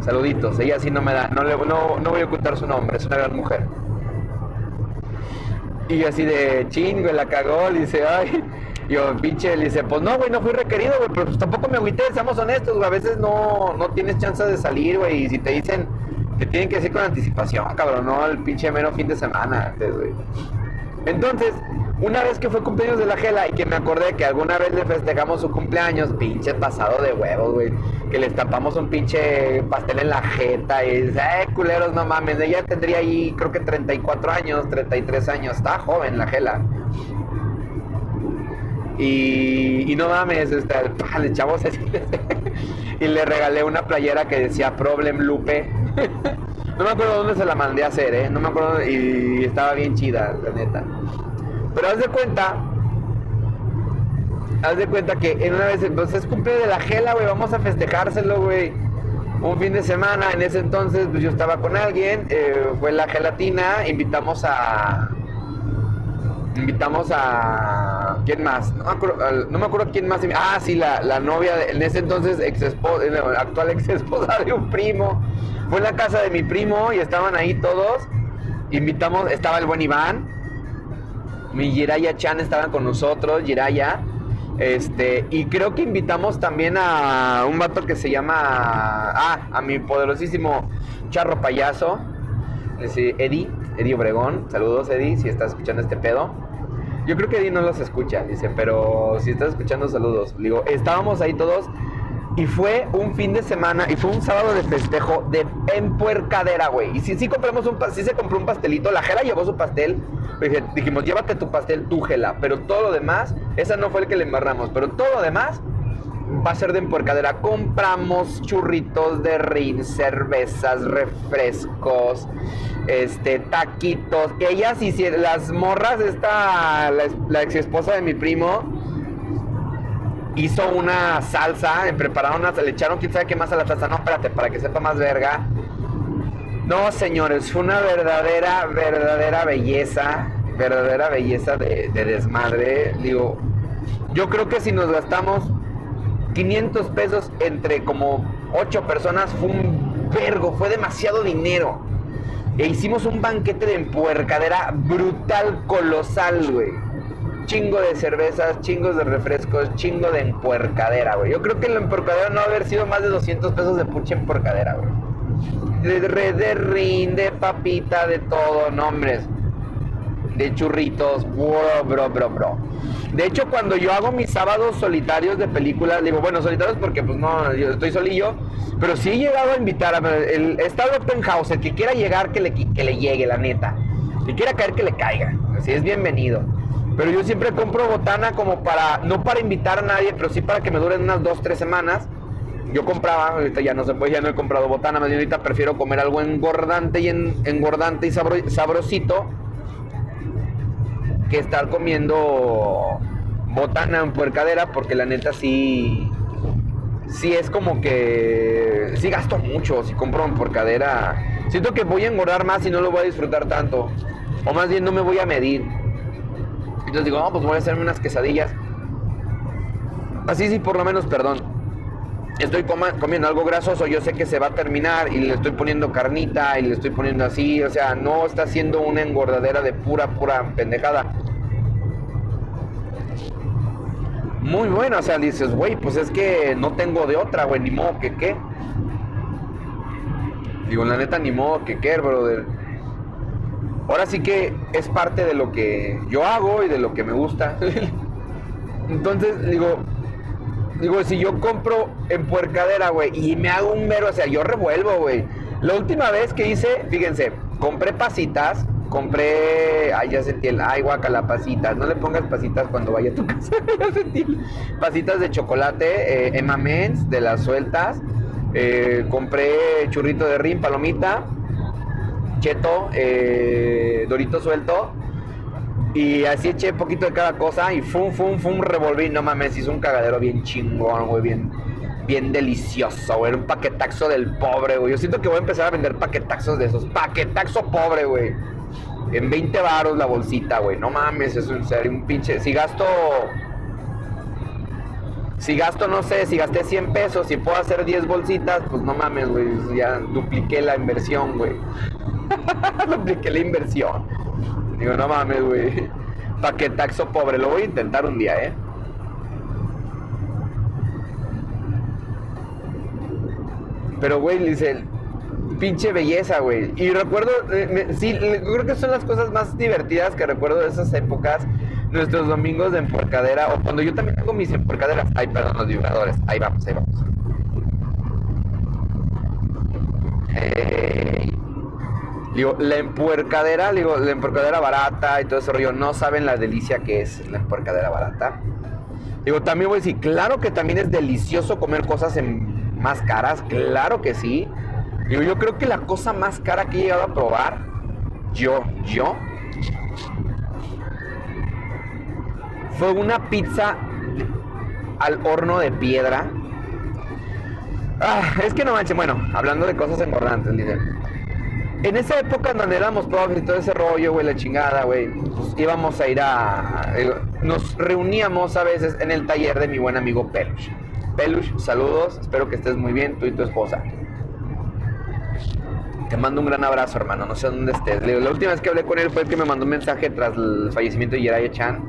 A: Saluditos, ella sí no me da, no, le, no, no voy a ocultar su nombre, es una gran mujer. Y así de chingo, la cagó, le dice, ay. Yo, pinche, le dice, pues no, güey, no fui requerido, güey, pero pues tampoco me agüité, seamos honestos, güey, a veces no, no tienes chance de salir, güey, y si te dicen, te tienen que decir con anticipación, cabrón, no el pinche menos fin de semana antes, güey. Entonces, una vez que fue cumpleaños de la Gela y que me acordé que alguna vez le festejamos su cumpleaños, pinche pasado de huevos, güey. Que le estampamos un pinche pastel en la jeta y dice, eh, culeros, no mames. Ella tendría ahí, creo que 34 años, 33 años. Está joven la Gela. Y, y no mames, le echamos así. y le regalé una playera que decía Problem Lupe. <laughs> no me acuerdo dónde se la mandé a hacer, ¿eh? No me acuerdo. Y estaba bien chida, la neta. Pero haz de cuenta, haz de cuenta que en una vez, entonces cumple de la gela, güey, vamos a festejárselo, güey. Un fin de semana, en ese entonces, pues yo estaba con alguien, eh, fue la gelatina, invitamos a. Invitamos a. ¿Quién más? No me acuerdo, no me acuerdo quién más. Ah, sí, la, la novia, en ese entonces, ex esposa, actual ex esposa de un primo. Fue en la casa de mi primo y estaban ahí todos. Invitamos, estaba el buen Iván, mi Jiraya Chan estaban con nosotros, Jiraya. Este, y creo que invitamos también a un vato que se llama. Ah, a mi poderosísimo charro payaso. Eddie, Eddie Obregón. Saludos, Eddie, si estás escuchando este pedo. Yo creo que Eddie no los escucha, dice, pero si estás escuchando, saludos. Digo, estábamos ahí todos y fue un fin de semana y fue un sábado de festejo de empuercadera, güey. Y si sí, compramos un sí se compró un pastelito, la Gela llevó su pastel. dijimos, llévate tu pastel, tú Gela. Pero todo lo demás, esa no fue el que le embarramos. Pero todo lo demás va a ser de empuercadera. Compramos churritos de rin, cervezas, refrescos, este, taquitos. Ellas hicieron, las morras, esta, la, ex esposa de mi primo hizo una salsa, prepararon una, le echaron quién sabe qué más a la salsa, no, espérate, para que sepa más verga. No, señores, fue una verdadera, verdadera belleza, verdadera belleza de desmadre. Digo, yo creo que si nos gastamos 500 pesos entre como 8 personas fue un vergo, fue demasiado dinero. E hicimos un banquete de empuercadera brutal, colosal, güey. Chingo de cervezas, chingos de refrescos, chingo de empuercadera, güey. Yo creo que la empuercadera no va a haber sido más de 200 pesos de pucha empuercadera, güey. De, de, de rin, de papita, de todo, nombres. De churritos, bro, bro, bro, bro. De hecho, cuando yo hago mis sábados solitarios de películas, digo, bueno, solitarios porque pues no, yo estoy solillo, pero sí he llegado a invitar a el estado open house, el que quiera llegar que le, que le llegue, la neta. Si quiera caer que le caiga, así es bienvenido. Pero yo siempre compro botana como para, no para invitar a nadie, pero sí para que me duren unas dos, tres semanas. Yo compraba, ahorita ya no se puede, ya no he comprado botana, más bien ahorita prefiero comer algo engordante y engordante y sabrosito que estar comiendo botana en puercadera, porque la neta sí, sí es como que, sí gasto mucho si compro en puercadera. Siento que voy a engordar más y no lo voy a disfrutar tanto. O más bien no me voy a medir. Entonces digo, no, pues voy a hacerme unas quesadillas. Así sí, por lo menos, perdón estoy comiendo algo grasoso, yo sé que se va a terminar y le estoy poniendo carnita y le estoy poniendo así, o sea, no está haciendo una engordadera de pura, pura pendejada. Muy buena, o sea, dices, güey, pues es que no tengo de otra, güey, ni modo que qué. Digo, la neta, ni modo que qué, brother. Ahora sí que es parte de lo que yo hago y de lo que me gusta. <laughs> Entonces, digo, Digo, si yo compro en puercadera, güey, y me hago un mero, o sea, yo revuelvo, güey. La última vez que hice, fíjense, compré pasitas, compré, ay, ya sentí el, ay, guacala, pasitas, no le pongas pasitas cuando vaya a tu <laughs> casa, ya sentí, pasitas de chocolate, eh, Emma Mens, de las sueltas, eh, compré churrito de rin, palomita, cheto, eh, dorito suelto, y así eché poquito de cada cosa y fum, fum, fum, revolví. No mames, hizo un cagadero bien chingón, güey, bien, bien delicioso, güey. un paquetaxo del pobre, güey. Yo siento que voy a empezar a vender paquetaxos de esos. Paquetaxo pobre, güey. En 20 baros la bolsita, güey. No mames, eso en serio, un pinche. Si gasto. Si gasto, no sé, si gasté 100 pesos y puedo hacer 10 bolsitas, pues no mames, güey. Ya dupliqué la inversión, güey. <laughs> dupliqué la inversión. Digo, no mames, güey. Paquetaxo pobre, lo voy a intentar un día, ¿eh? Pero, güey, dice, pinche belleza, güey. Y recuerdo, eh, sí, creo que son las cosas más divertidas que recuerdo de esas épocas. Nuestros domingos de empuercadera, o cuando yo también hago mis empuercaderas. Ay, perdón, los vibradores. Ahí vamos, ahí vamos. Digo, la empuercadera, digo, la empuercadera barata y todo ese rollo, no saben la delicia que es la empuercadera barata. Digo, también voy a decir, claro que también es delicioso comer cosas más caras, claro que sí. Digo, yo creo que la cosa más cara que he llegado a probar, yo, yo, fue una pizza al horno de piedra. Ah, es que no manches, bueno, hablando de cosas engordantes, dice en esa época donde éramos pobres y todo ese rollo, güey, la chingada, güey, pues íbamos a ir a... Eh, nos reuníamos a veces en el taller de mi buen amigo Pelush. Pelush, saludos, espero que estés muy bien, tú y tu esposa. Te mando un gran abrazo, hermano, no sé dónde estés. La última vez que hablé con él fue el que me mandó un mensaje tras el fallecimiento de Jiraiya Chan.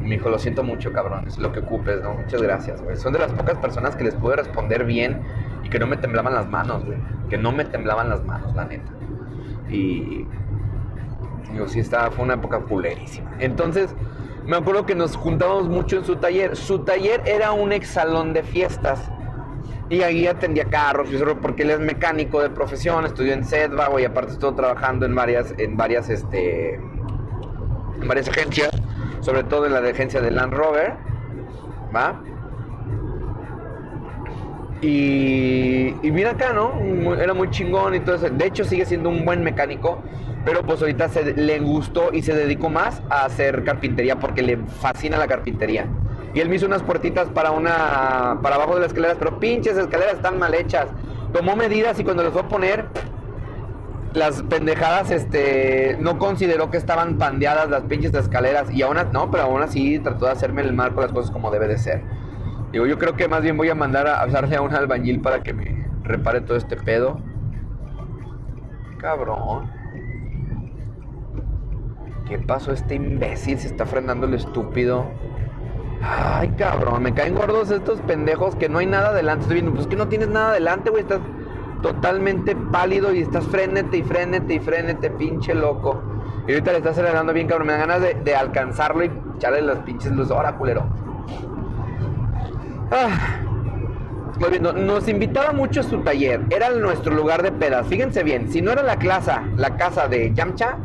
A: Me dijo, lo siento mucho, cabrón, es lo que ocupes, ¿no? Muchas gracias, güey. Son de las pocas personas que les pude responder bien y que no me temblaban las manos, güey. Que no me temblaban las manos, la neta. Y digo, sí, estaba, fue una época culerísima. Entonces, me acuerdo que nos juntábamos mucho en su taller. Su taller era un ex salón de fiestas. Y ahí atendía carros, porque él es mecánico de profesión, estudió en Sedva, y aparte estuvo trabajando en varias, en varias, este, en varias agencias, sobre todo en la agencia de Land Rover, ¿va? Y, mira acá, ¿no? Era muy chingón y todo eso. De hecho, sigue siendo un buen mecánico, pero pues ahorita se, le gustó y se dedicó más a hacer carpintería porque le fascina la carpintería. Y él me hizo unas puertitas para una para abajo de las escaleras, pero pinches escaleras están mal hechas. Tomó medidas y cuando las fue a poner, las pendejadas, este, no consideró que estaban pandeadas las pinches escaleras y aún no, pero aún así trató de hacerme el marco las cosas como debe de ser. Digo, yo creo que más bien voy a mandar a hablarle a un albañil para que me repare todo este pedo. Cabrón. ¿Qué pasó este imbécil? Se está frenando el estúpido. Ay, cabrón, me caen gordos estos pendejos que no hay nada adelante. Estoy viendo, pues que no tienes nada adelante, güey. Estás totalmente pálido y estás frénete y frénete y frénete, pinche loco. Y ahorita le estás acelerando bien, cabrón. Me dan ganas de, alcanzarlo y echarle las pinches luces. Ahora, culero. Ah. Nos invitaba mucho a su taller. Era nuestro lugar de pedas. Fíjense bien, si no era la clase, la casa de Yamcha,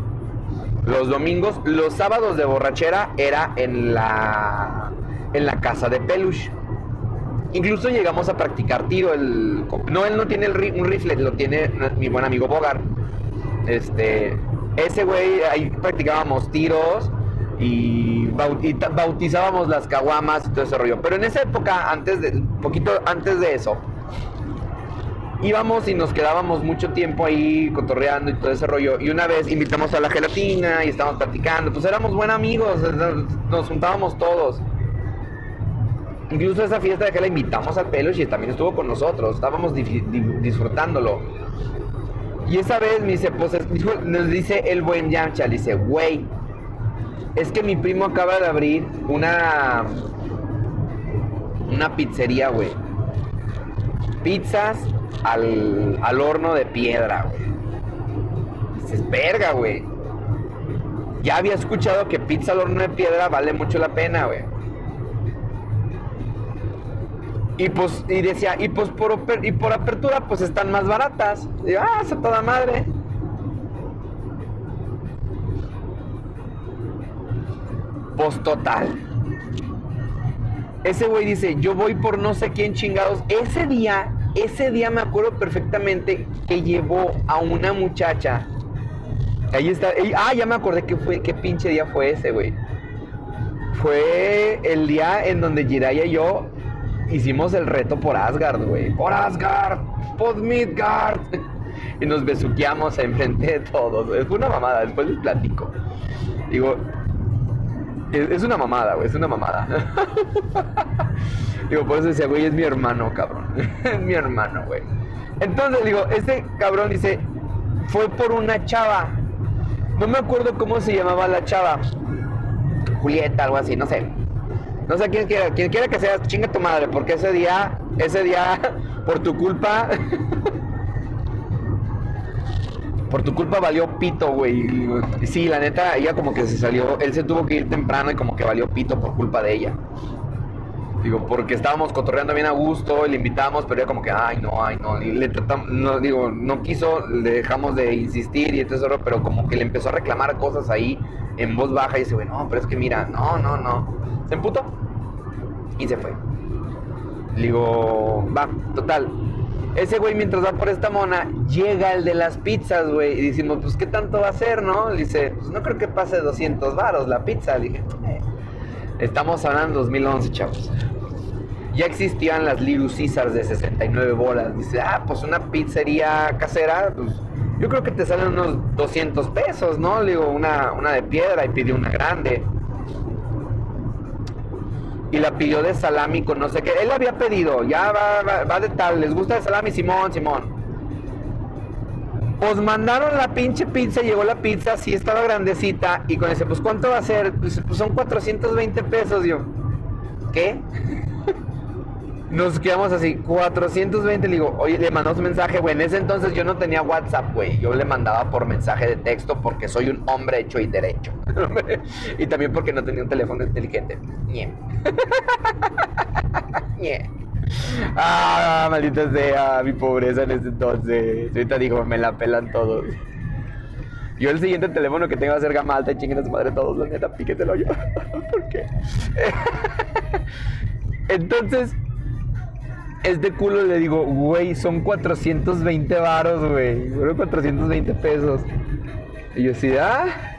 A: los domingos, los sábados de borrachera era en la en la casa de Peluche. Incluso llegamos a practicar tiro. El, no, él no tiene un rifle, lo tiene mi buen amigo Bogar. Este, ese güey, ahí practicábamos tiros y, bautizábamos las caguamas y todo ese rollo. Pero en esa época, antes de, poquito antes de eso, íbamos y nos quedábamos mucho tiempo ahí cotorreando y todo ese rollo. Y una vez invitamos a la gelatina y estábamos platicando. Pues éramos buenos amigos, nos juntábamos todos. Incluso esa fiesta de que la invitamos al peluche y también estuvo con nosotros, estábamos disfrutándolo. Y esa vez me dice, pues nos dice el buen Yamcha, le dice, güey, es que mi primo acaba de abrir una una pizzería, güey. Pizzas al, al horno de piedra, güey. Dices, verga, güey. Ya había escuchado que pizza al horno de piedra vale mucho la pena, güey. Y pues, y decía, y pues por, y por apertura, pues están más baratas. Y ah, toda madre. Pues total. Ese güey dice, yo voy por no sé quién chingados. Ese día, ese día me acuerdo perfectamente que llevó a una muchacha. Ahí está. ah, ya me acordé que fue, qué pinche día fue ese, güey. Fue el día en donde Jiraya y yo hicimos el reto por Asgard, güey. Por Asgard, por Midgard. <laughs> Y nos besuqueamos enfrente de todos. Fue una mamada, después les platico. Digo, es, una mamada, güey, es una mamada. <laughs> digo, por eso decía, güey, es mi hermano, cabrón. <laughs> es mi hermano, güey. Entonces, digo, este cabrón dice, fue por una chava. No me acuerdo cómo se llamaba la chava. Julieta, algo así, no sé. No sé quién quiera, quien quiera que sea, chinga tu madre, porque ese día, ese día, <laughs> por tu culpa, por tu culpa valió pito, güey. Sí, la neta, ella como que se salió, él se tuvo que ir temprano y como que valió pito por culpa de ella. Digo, porque estábamos cotorreando bien a gusto, le invitamos, pero ella como que, ay, no, ay, no, y le tratamos, no, digo, no quiso, le dejamos de insistir y entonces, pero como que le empezó a reclamar cosas ahí en voz baja y dice, güey, no, pero es que mira, no, no, no. Se emputó y se fue. Digo, va, total. Ese güey mientras va por esta mona, llega el de las pizzas, güey. Y decimos, pues, ¿qué tanto va a ser, no? Le dice, pues no creo que pase 200 varos la pizza. Le dije, eh". estamos hablando 2011, chavos. Ya existían las Little Caesars de 69 bolas. Dice, ah, pues una pizzería casera, pues yo creo que te salen unos 200 pesos, ¿no? Le digo, una, una de piedra y pidió una grande y la pidió de salami con no sé qué. Él había pedido, ya va, va, de tal, les gusta el salami, Simón, Simón. Pues mandaron la pinche pizza, llegó la pizza, sí estaba grandecita, y con ese, pues ¿cuánto va a ser? Pues, pues son 420 pesos, yo. ¿Qué? <laughs> Nos quedamos así, 420, le digo, oye, le mandamos un mensaje, güey, en ese entonces yo no tenía WhatsApp, güey, yo le mandaba por mensaje de texto porque soy un hombre hecho y derecho. <laughs> y también porque no tenía un teléfono inteligente. Nie. Nie. <laughs> Ah, maldita sea, mi pobreza en ese entonces. Ahorita digo, me la pelan todos. Yo el siguiente teléfono que tengo va a ser gama alta y chinguen a su madre todos, la neta, píquetelo yo. <laughs> ¿Por qué? Entonces, este culo le digo, güey, son 420 varos, güey. 420 pesos. Y yo así, ah.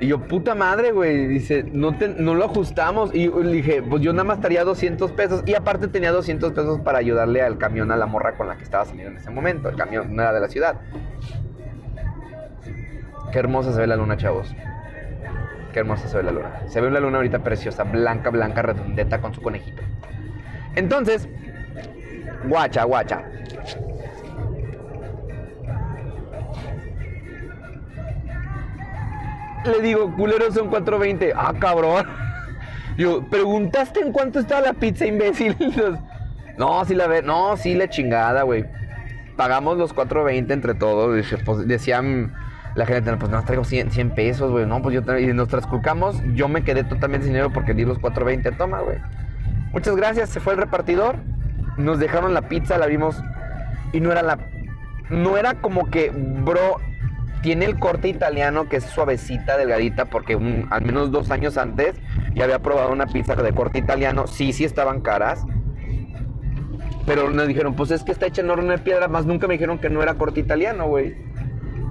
A: Y yo, puta madre, güey. Dice, no, no lo ajustamos. Y le dije, pues yo nada más estaría 200 pesos. Y aparte tenía 200 pesos para ayudarle al camión a la morra con la que estaba saliendo en ese momento. El camión no era de la ciudad. Qué hermosa se ve la luna, chavos. Qué hermosa se ve la luna. Se ve una luna ahorita preciosa, blanca, blanca, redondeta con su conejito. Entonces, guacha, guacha. Le digo, culero son 4.20. Ah, cabrón. <laughs> Yo, ¿preguntaste en cuánto estaba la pizza, imbécil? <laughs> no, sí la ve, no, sí la chingada, güey. Pagamos los 4.20 entre todos. Pues, decían la gente, pues no, traigo 100, 100 pesos, güey. No, pues yo y nos transculcamos. Yo me quedé totalmente sin dinero porque di los 4.20. Toma, güey. Muchas gracias. Se fue el repartidor. Nos dejaron la pizza, la vimos. Y no era la. No era como que, bro, tiene el corte italiano que es suavecita, delgadita, porque al menos dos años antes ya había probado una pizza de corte italiano. Sí, sí estaban caras. Pero nos dijeron, pues es que está hecha en horno de piedra, más nunca me dijeron que no era corte italiano, güey.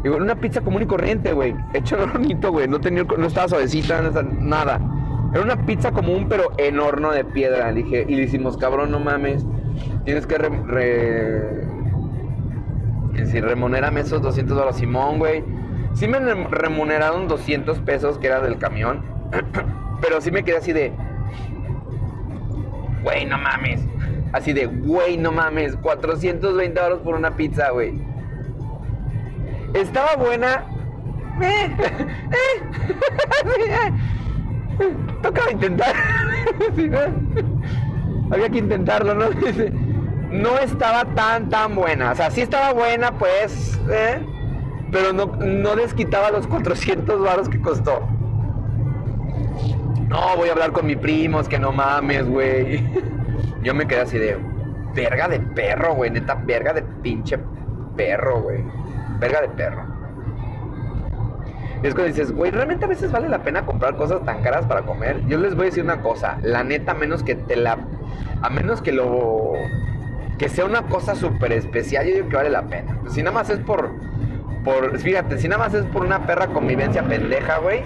A: Digo, una pizza común y corriente, güey. Hecha en hornito, güey. No, tenía, no estaba suavecita, nada. Era una pizza común, pero en horno de piedra. Dije, y le hicimos, cabrón, no mames. Tienes que re decir, remunérame esos 200 dólares. Simón, güey. Sí me remuneraron 200 pesos, que era del camión. <clears throat> pero sí me quedé así de, güey, no mames. Así de, güey, no mames. 420 dólares por una pizza, güey. Estaba buena. <laughs> Tocaba intentar. <laughs> Había que intentarlo, ¿no? <laughs> No estaba tan, tan buena. O sea, sí estaba buena, pues. ¿eh? Pero no, no desquitaba los 400 baros que costó. No, voy a hablar con mi primo, es que no mames, güey. <laughs> Yo me quedé así de. Verga de perro, güey. Neta, verga de pinche perro, güey verga de perro. Y es cuando dices, güey, realmente a veces vale la pena comprar cosas tan caras para comer. Yo les voy a decir una cosa, la neta, a menos que te la. A menos que lo. Que sea una cosa súper especial, yo digo que vale la pena. Si nada más es por. por fíjate, si nada más es por una perra convivencia pendeja, güey.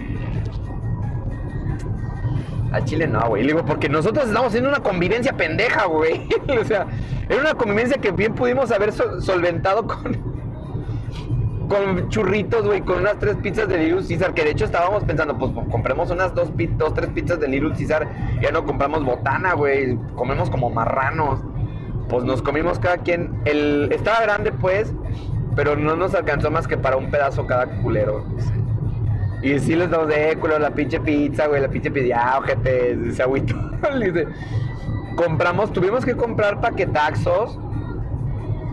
A: Al chile no, güey. Le digo, porque nosotros estamos haciendo una convivencia pendeja, güey. <laughs> o sea, era una convivencia que bien pudimos haber solventado con con churritos, güey, con unas tres pizzas de Little Caesar, que de hecho estábamos pensando, pues, pues compremos unas dos, dos, tres pizzas de Little Caesar, ya no compramos botana, güey, comemos como marranos. Pues nos comimos cada quien, el, estaba grande pues, pero no nos alcanzó más que para un pedazo cada culero. Y sí les damos de culo la pinche pizza, güey, la pinche pizza, ya, ojete, se agüito. <laughs> compramos, tuvimos que comprar paquetaxos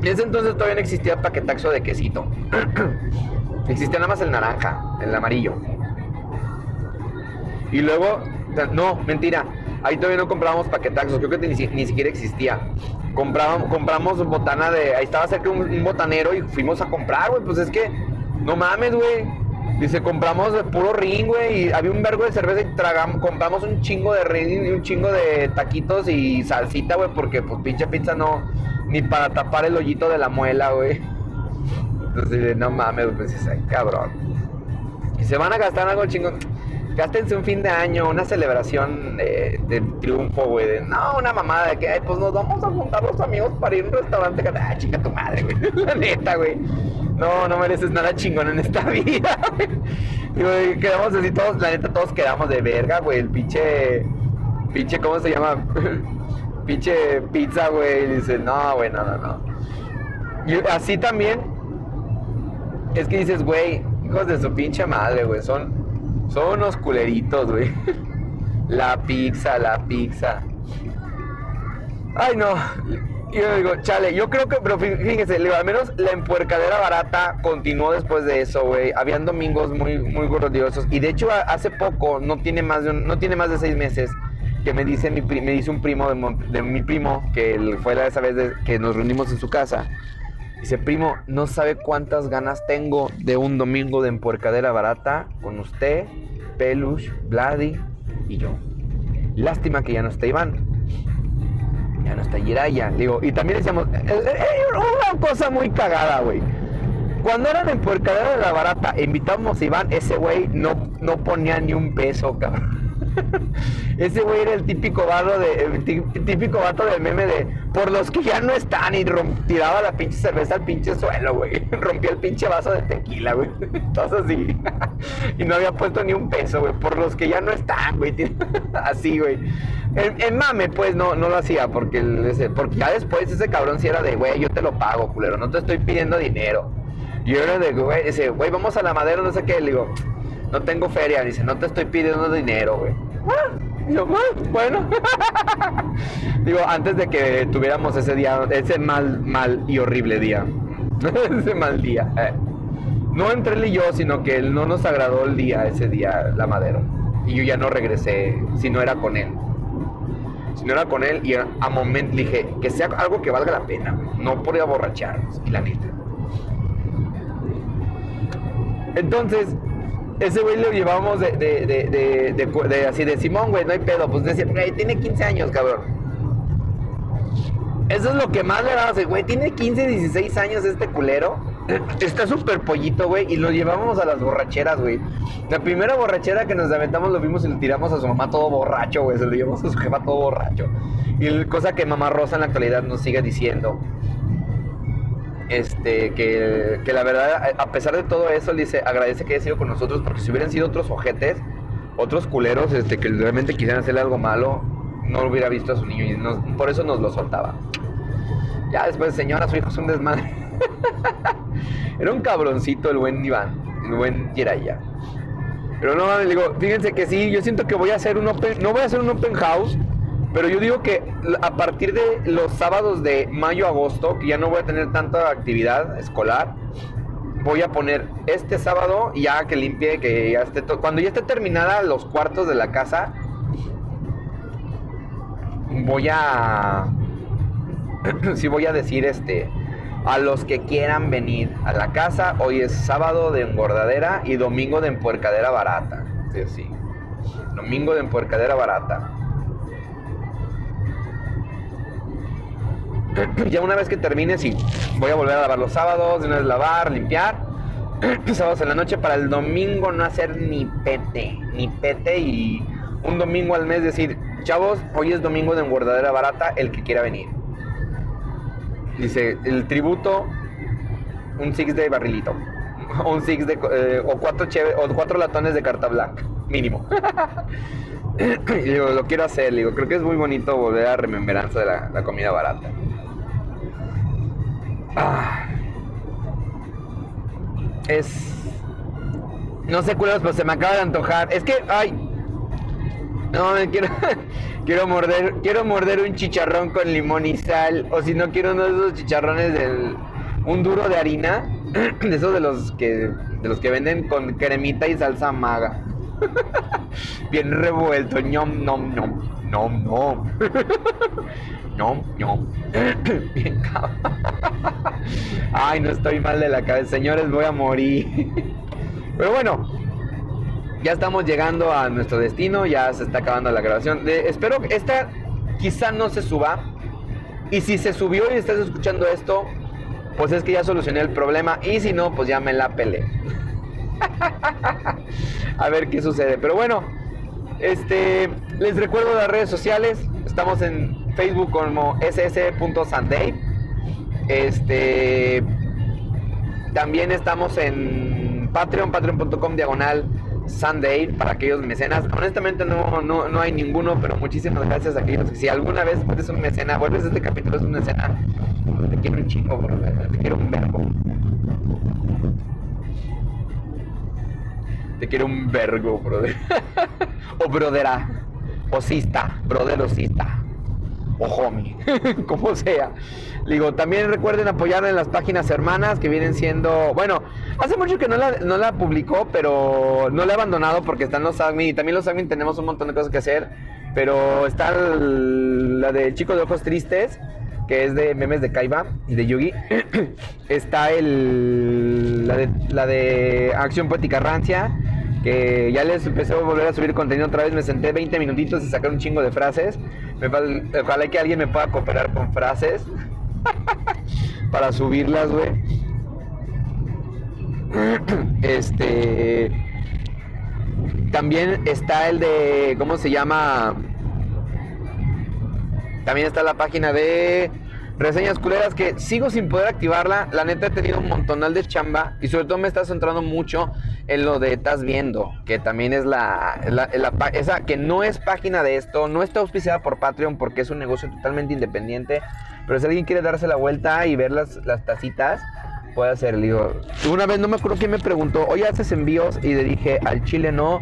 A: en ese entonces todavía no existía paquetaxo de quesito. <clears throat> existía nada más el naranja, el amarillo. Y luego, no, mentira. Ahí todavía no comprábamos paquetaxos, creo que ni, siquiera existía. Comprábamos, compramos botana de. Ahí estaba cerca un, botanero y fuimos a comprar, güey. Pues es que, no mames, güey. Dice, compramos de puro ring, güey. Y había un vergo de cerveza y tragamos, compramos un chingo de ring y un chingo de taquitos y salsita, güey. Porque, pues, pinche pizza no ni para tapar el hoyito de la muela, güey. Entonces, no mames, pues cabrón. Y se van a gastar algo chingón. Gástense un fin de año, una celebración de, triunfo, güey. no, una mamada de que, pues nos vamos a juntar los amigos para ir a un restaurante. Que, ah, chica tu madre, güey. <laughs> La neta, güey. No, no mereces nada chingón en esta <laughs> vida, güey, quedamos así todos, la neta, todos quedamos de verga, güey. El pinche, pinche, ¿cómo se llama? <laughs> pinche pizza, güey. Dice, no, güey, no, no, no. Y así también es que dices, güey, hijos de su pinche madre, güey. Son, son unos culeritos, güey. La pizza, la pizza. Ay, no. Yo digo, chale, yo creo que, pero fíjense, al menos la empuercadera barata continuó después de eso, güey. Habían domingos muy, muy gloriosos. Y de hecho, hace poco, no tiene más de, no tiene más de seis meses, que me dice, mi, me dice un primo de, mi primo, que fue la esa vez que nos reunimos en su casa. Dice, primo, no sabe cuántas ganas tengo de un domingo de empuercadera barata con usted, Pelush, Vladi y yo. Lástima que ya no está Iván. Ya no está Jiraya. Digo, y también decíamos, eh, eh, eh, una cosa muy cagada, güey. Cuando eran en Puercadera de la Barata, invitamos a Iván, ese güey no, no ponía ni un peso, cabrón. Ese güey era el típico vato de típico vato del meme de por los que ya no están y tiraba la pinche cerveza al pinche suelo, güey. <laughs> Rompía el pinche vaso de tequila, güey. <laughs> Todo así. <laughs> y no había puesto ni un peso, güey. Por los que ya no están, güey. así, güey. En, mame, pues no, no lo hacía porque, porque ya después ese cabrón sí era de, güey, yo te lo pago, culero. No te estoy pidiendo dinero. Y yo era de, güey, dice, güey, vamos a la madera, no sé qué. Le digo, no tengo feria. Dice, no te estoy pidiendo dinero, güey. Ah, yo, ah, bueno. <laughs> Digo, antes de que tuviéramos ese día, ese mal, mal y horrible día. <laughs> ese mal día. Eh. No entre él y yo, sino que él no nos agradó el día, ese día, la madera. Y yo ya no regresé, si no era con él. Si no era con él, y a, momento dije, que sea algo que valga la pena, no por borracharnos, y la neta. Entonces, ese güey lo llevamos de, de, de, de, así de Simón, güey, no hay pedo. Pues decía, güey, tiene 15 años, cabrón. Eso es lo que más le daba, güey, tiene 15, 16 años este culero. Está súper pollito, güey, y lo llevamos a las borracheras, güey. La primera borrachera que nos aventamos lo vimos y lo tiramos a su mamá todo borracho, güey. Se lo llevamos a su jefa todo borracho. Y cosa que mamá Rosa en la actualidad nos sigue diciendo este, que, que, la verdad, a pesar de todo eso, él dice, agradece que haya sido con nosotros, porque si hubieran sido otros ojetes, otros culeros, este, que realmente quisieran hacerle algo malo, no hubiera visto a su niño y por eso nos lo soltaba. Ya después, señora, su hijo es un desmadre. <laughs> Era un cabroncito el buen Iván, el buen Jiraya. Pero no, le digo, fíjense que sí, yo siento que voy a hacer un open, no voy a hacer un open house, pero yo digo que a partir de los sábados de mayo agosto, que ya no voy a tener tanta actividad escolar, voy a poner este sábado ya que limpie, que ya esté cuando ya esté terminada los cuartos de la casa, voy a <clears throat> sí voy a decir este a los que quieran venir a la casa, hoy es sábado de engordadera y domingo de empuercadera barata. Sí, sí. Domingo de empuercadera barata. <clears throat> ya una vez que termine, sí, voy a volver a lavar los sábados, de una vez lavar, limpiar. <clears throat> sábados en la noche para el domingo no hacer ni pete, ni pete y un domingo al mes decir, chavos, hoy es domingo de engordadera barata, el que quiera venir. Dice, el tributo, un six de barrilito. <laughs> un six de, eh, o, cuatro o cuatro latones de carta blanca, mínimo. <laughs> y digo, lo quiero hacer, digo, creo que es muy bonito volver a remembranza de la comida barata. Es. No sé cuáles, pero se me acaba de antojar. Es que, ay. No, quiero, <laughs> quiero morder, quiero morder un chicharrón con limón y sal. O si no, quiero uno de esos chicharrones del. Un duro de harina. <clears throat> De esos de los que. De los que venden con cremita y salsa maga. <laughs> Bien revuelto. ñom, nom, nom. Nom, nom. <laughs> No, no. <laughs> Bien Ay, no estoy mal de la cabeza. Señores, voy a morir. Pero bueno, ya estamos llegando a nuestro destino. Ya se está acabando la grabación. espero que esta quizá no se suba. Y si se subió y estás escuchando esto, pues es que ya solucioné el problema. Y si no, pues ya me la pelé. <laughs> a ver qué sucede. Pero bueno, este, les recuerdo las redes sociales. Estamos en Facebook como ss.sunday. Este también estamos en Patreon, patreon.com diagonal Sunday para aquellos mecenas. Honestamente no, no, hay ninguno, pero muchísimas gracias a aquellos que si alguna vez eres un mecena, vuelves a este capítulo, es un mecena, te quiero un chingo, te quiero un verbo. Te quiero un vergo, brother. <laughs> o brodera. O cista, brother o homie, <laughs> como sea. Digo, también recuerden apoyar en las páginas hermanas que vienen siendo, bueno, hace mucho que no la, no la publicó, pero no la he abandonado porque están los admin y también los admin tenemos un montón de cosas que hacer, pero está la de Chico de Ojos Tristes, que es de memes de Kaiba y de Yugi. <clears throat> está el la de, la de Acción Poética Rancia que ya les empecé a volver a subir contenido otra vez, me senté 20 minutitos y sacar un chingo de frases. Me, ojalá que alguien me pueda cooperar con frases <laughs> para subirlas, güey. <clears throat> Este. también está el de, ¿cómo se llama? También está la página de reseñas culeras que sigo sin poder activarla. La neta he tenido un montonal de chamba y sobre todo me está centrando mucho en lo de estás viendo, que también es la, esa que no es página de esto, no está auspiciada por Patreon porque es un negocio totalmente independiente. Pero si alguien quiere darse la vuelta y ver las, las tacitas, puede hacer. Digo, una vez no me acuerdo quién me preguntó, oye, ¿haces envíos? Y le dije, al chile no,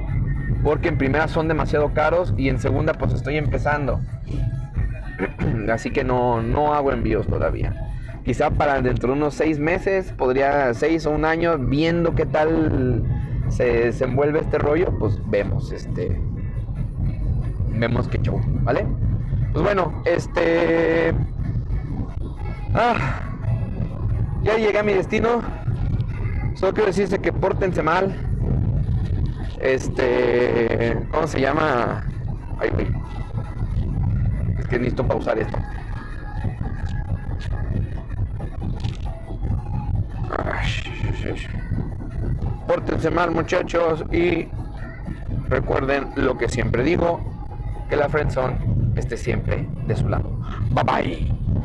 A: porque en primera son demasiado caros y en segunda pues estoy empezando. <clears throat> Así que no, no hago envíos todavía. Quizá para dentro de unos seis meses, podría seis o un año, viendo qué tal se desenvuelve este rollo, pues vemos, este, vemos qué show, ¿vale? Pues bueno, este, ah, ya llegué a mi destino. Solo quiero decirse que pórtense mal. Este, ¿cómo se llama? Ay, que necesito pausar esto. Pórtense mal muchachos y recuerden lo que siempre digo, que la friendzone esté siempre de su lado. Bye bye.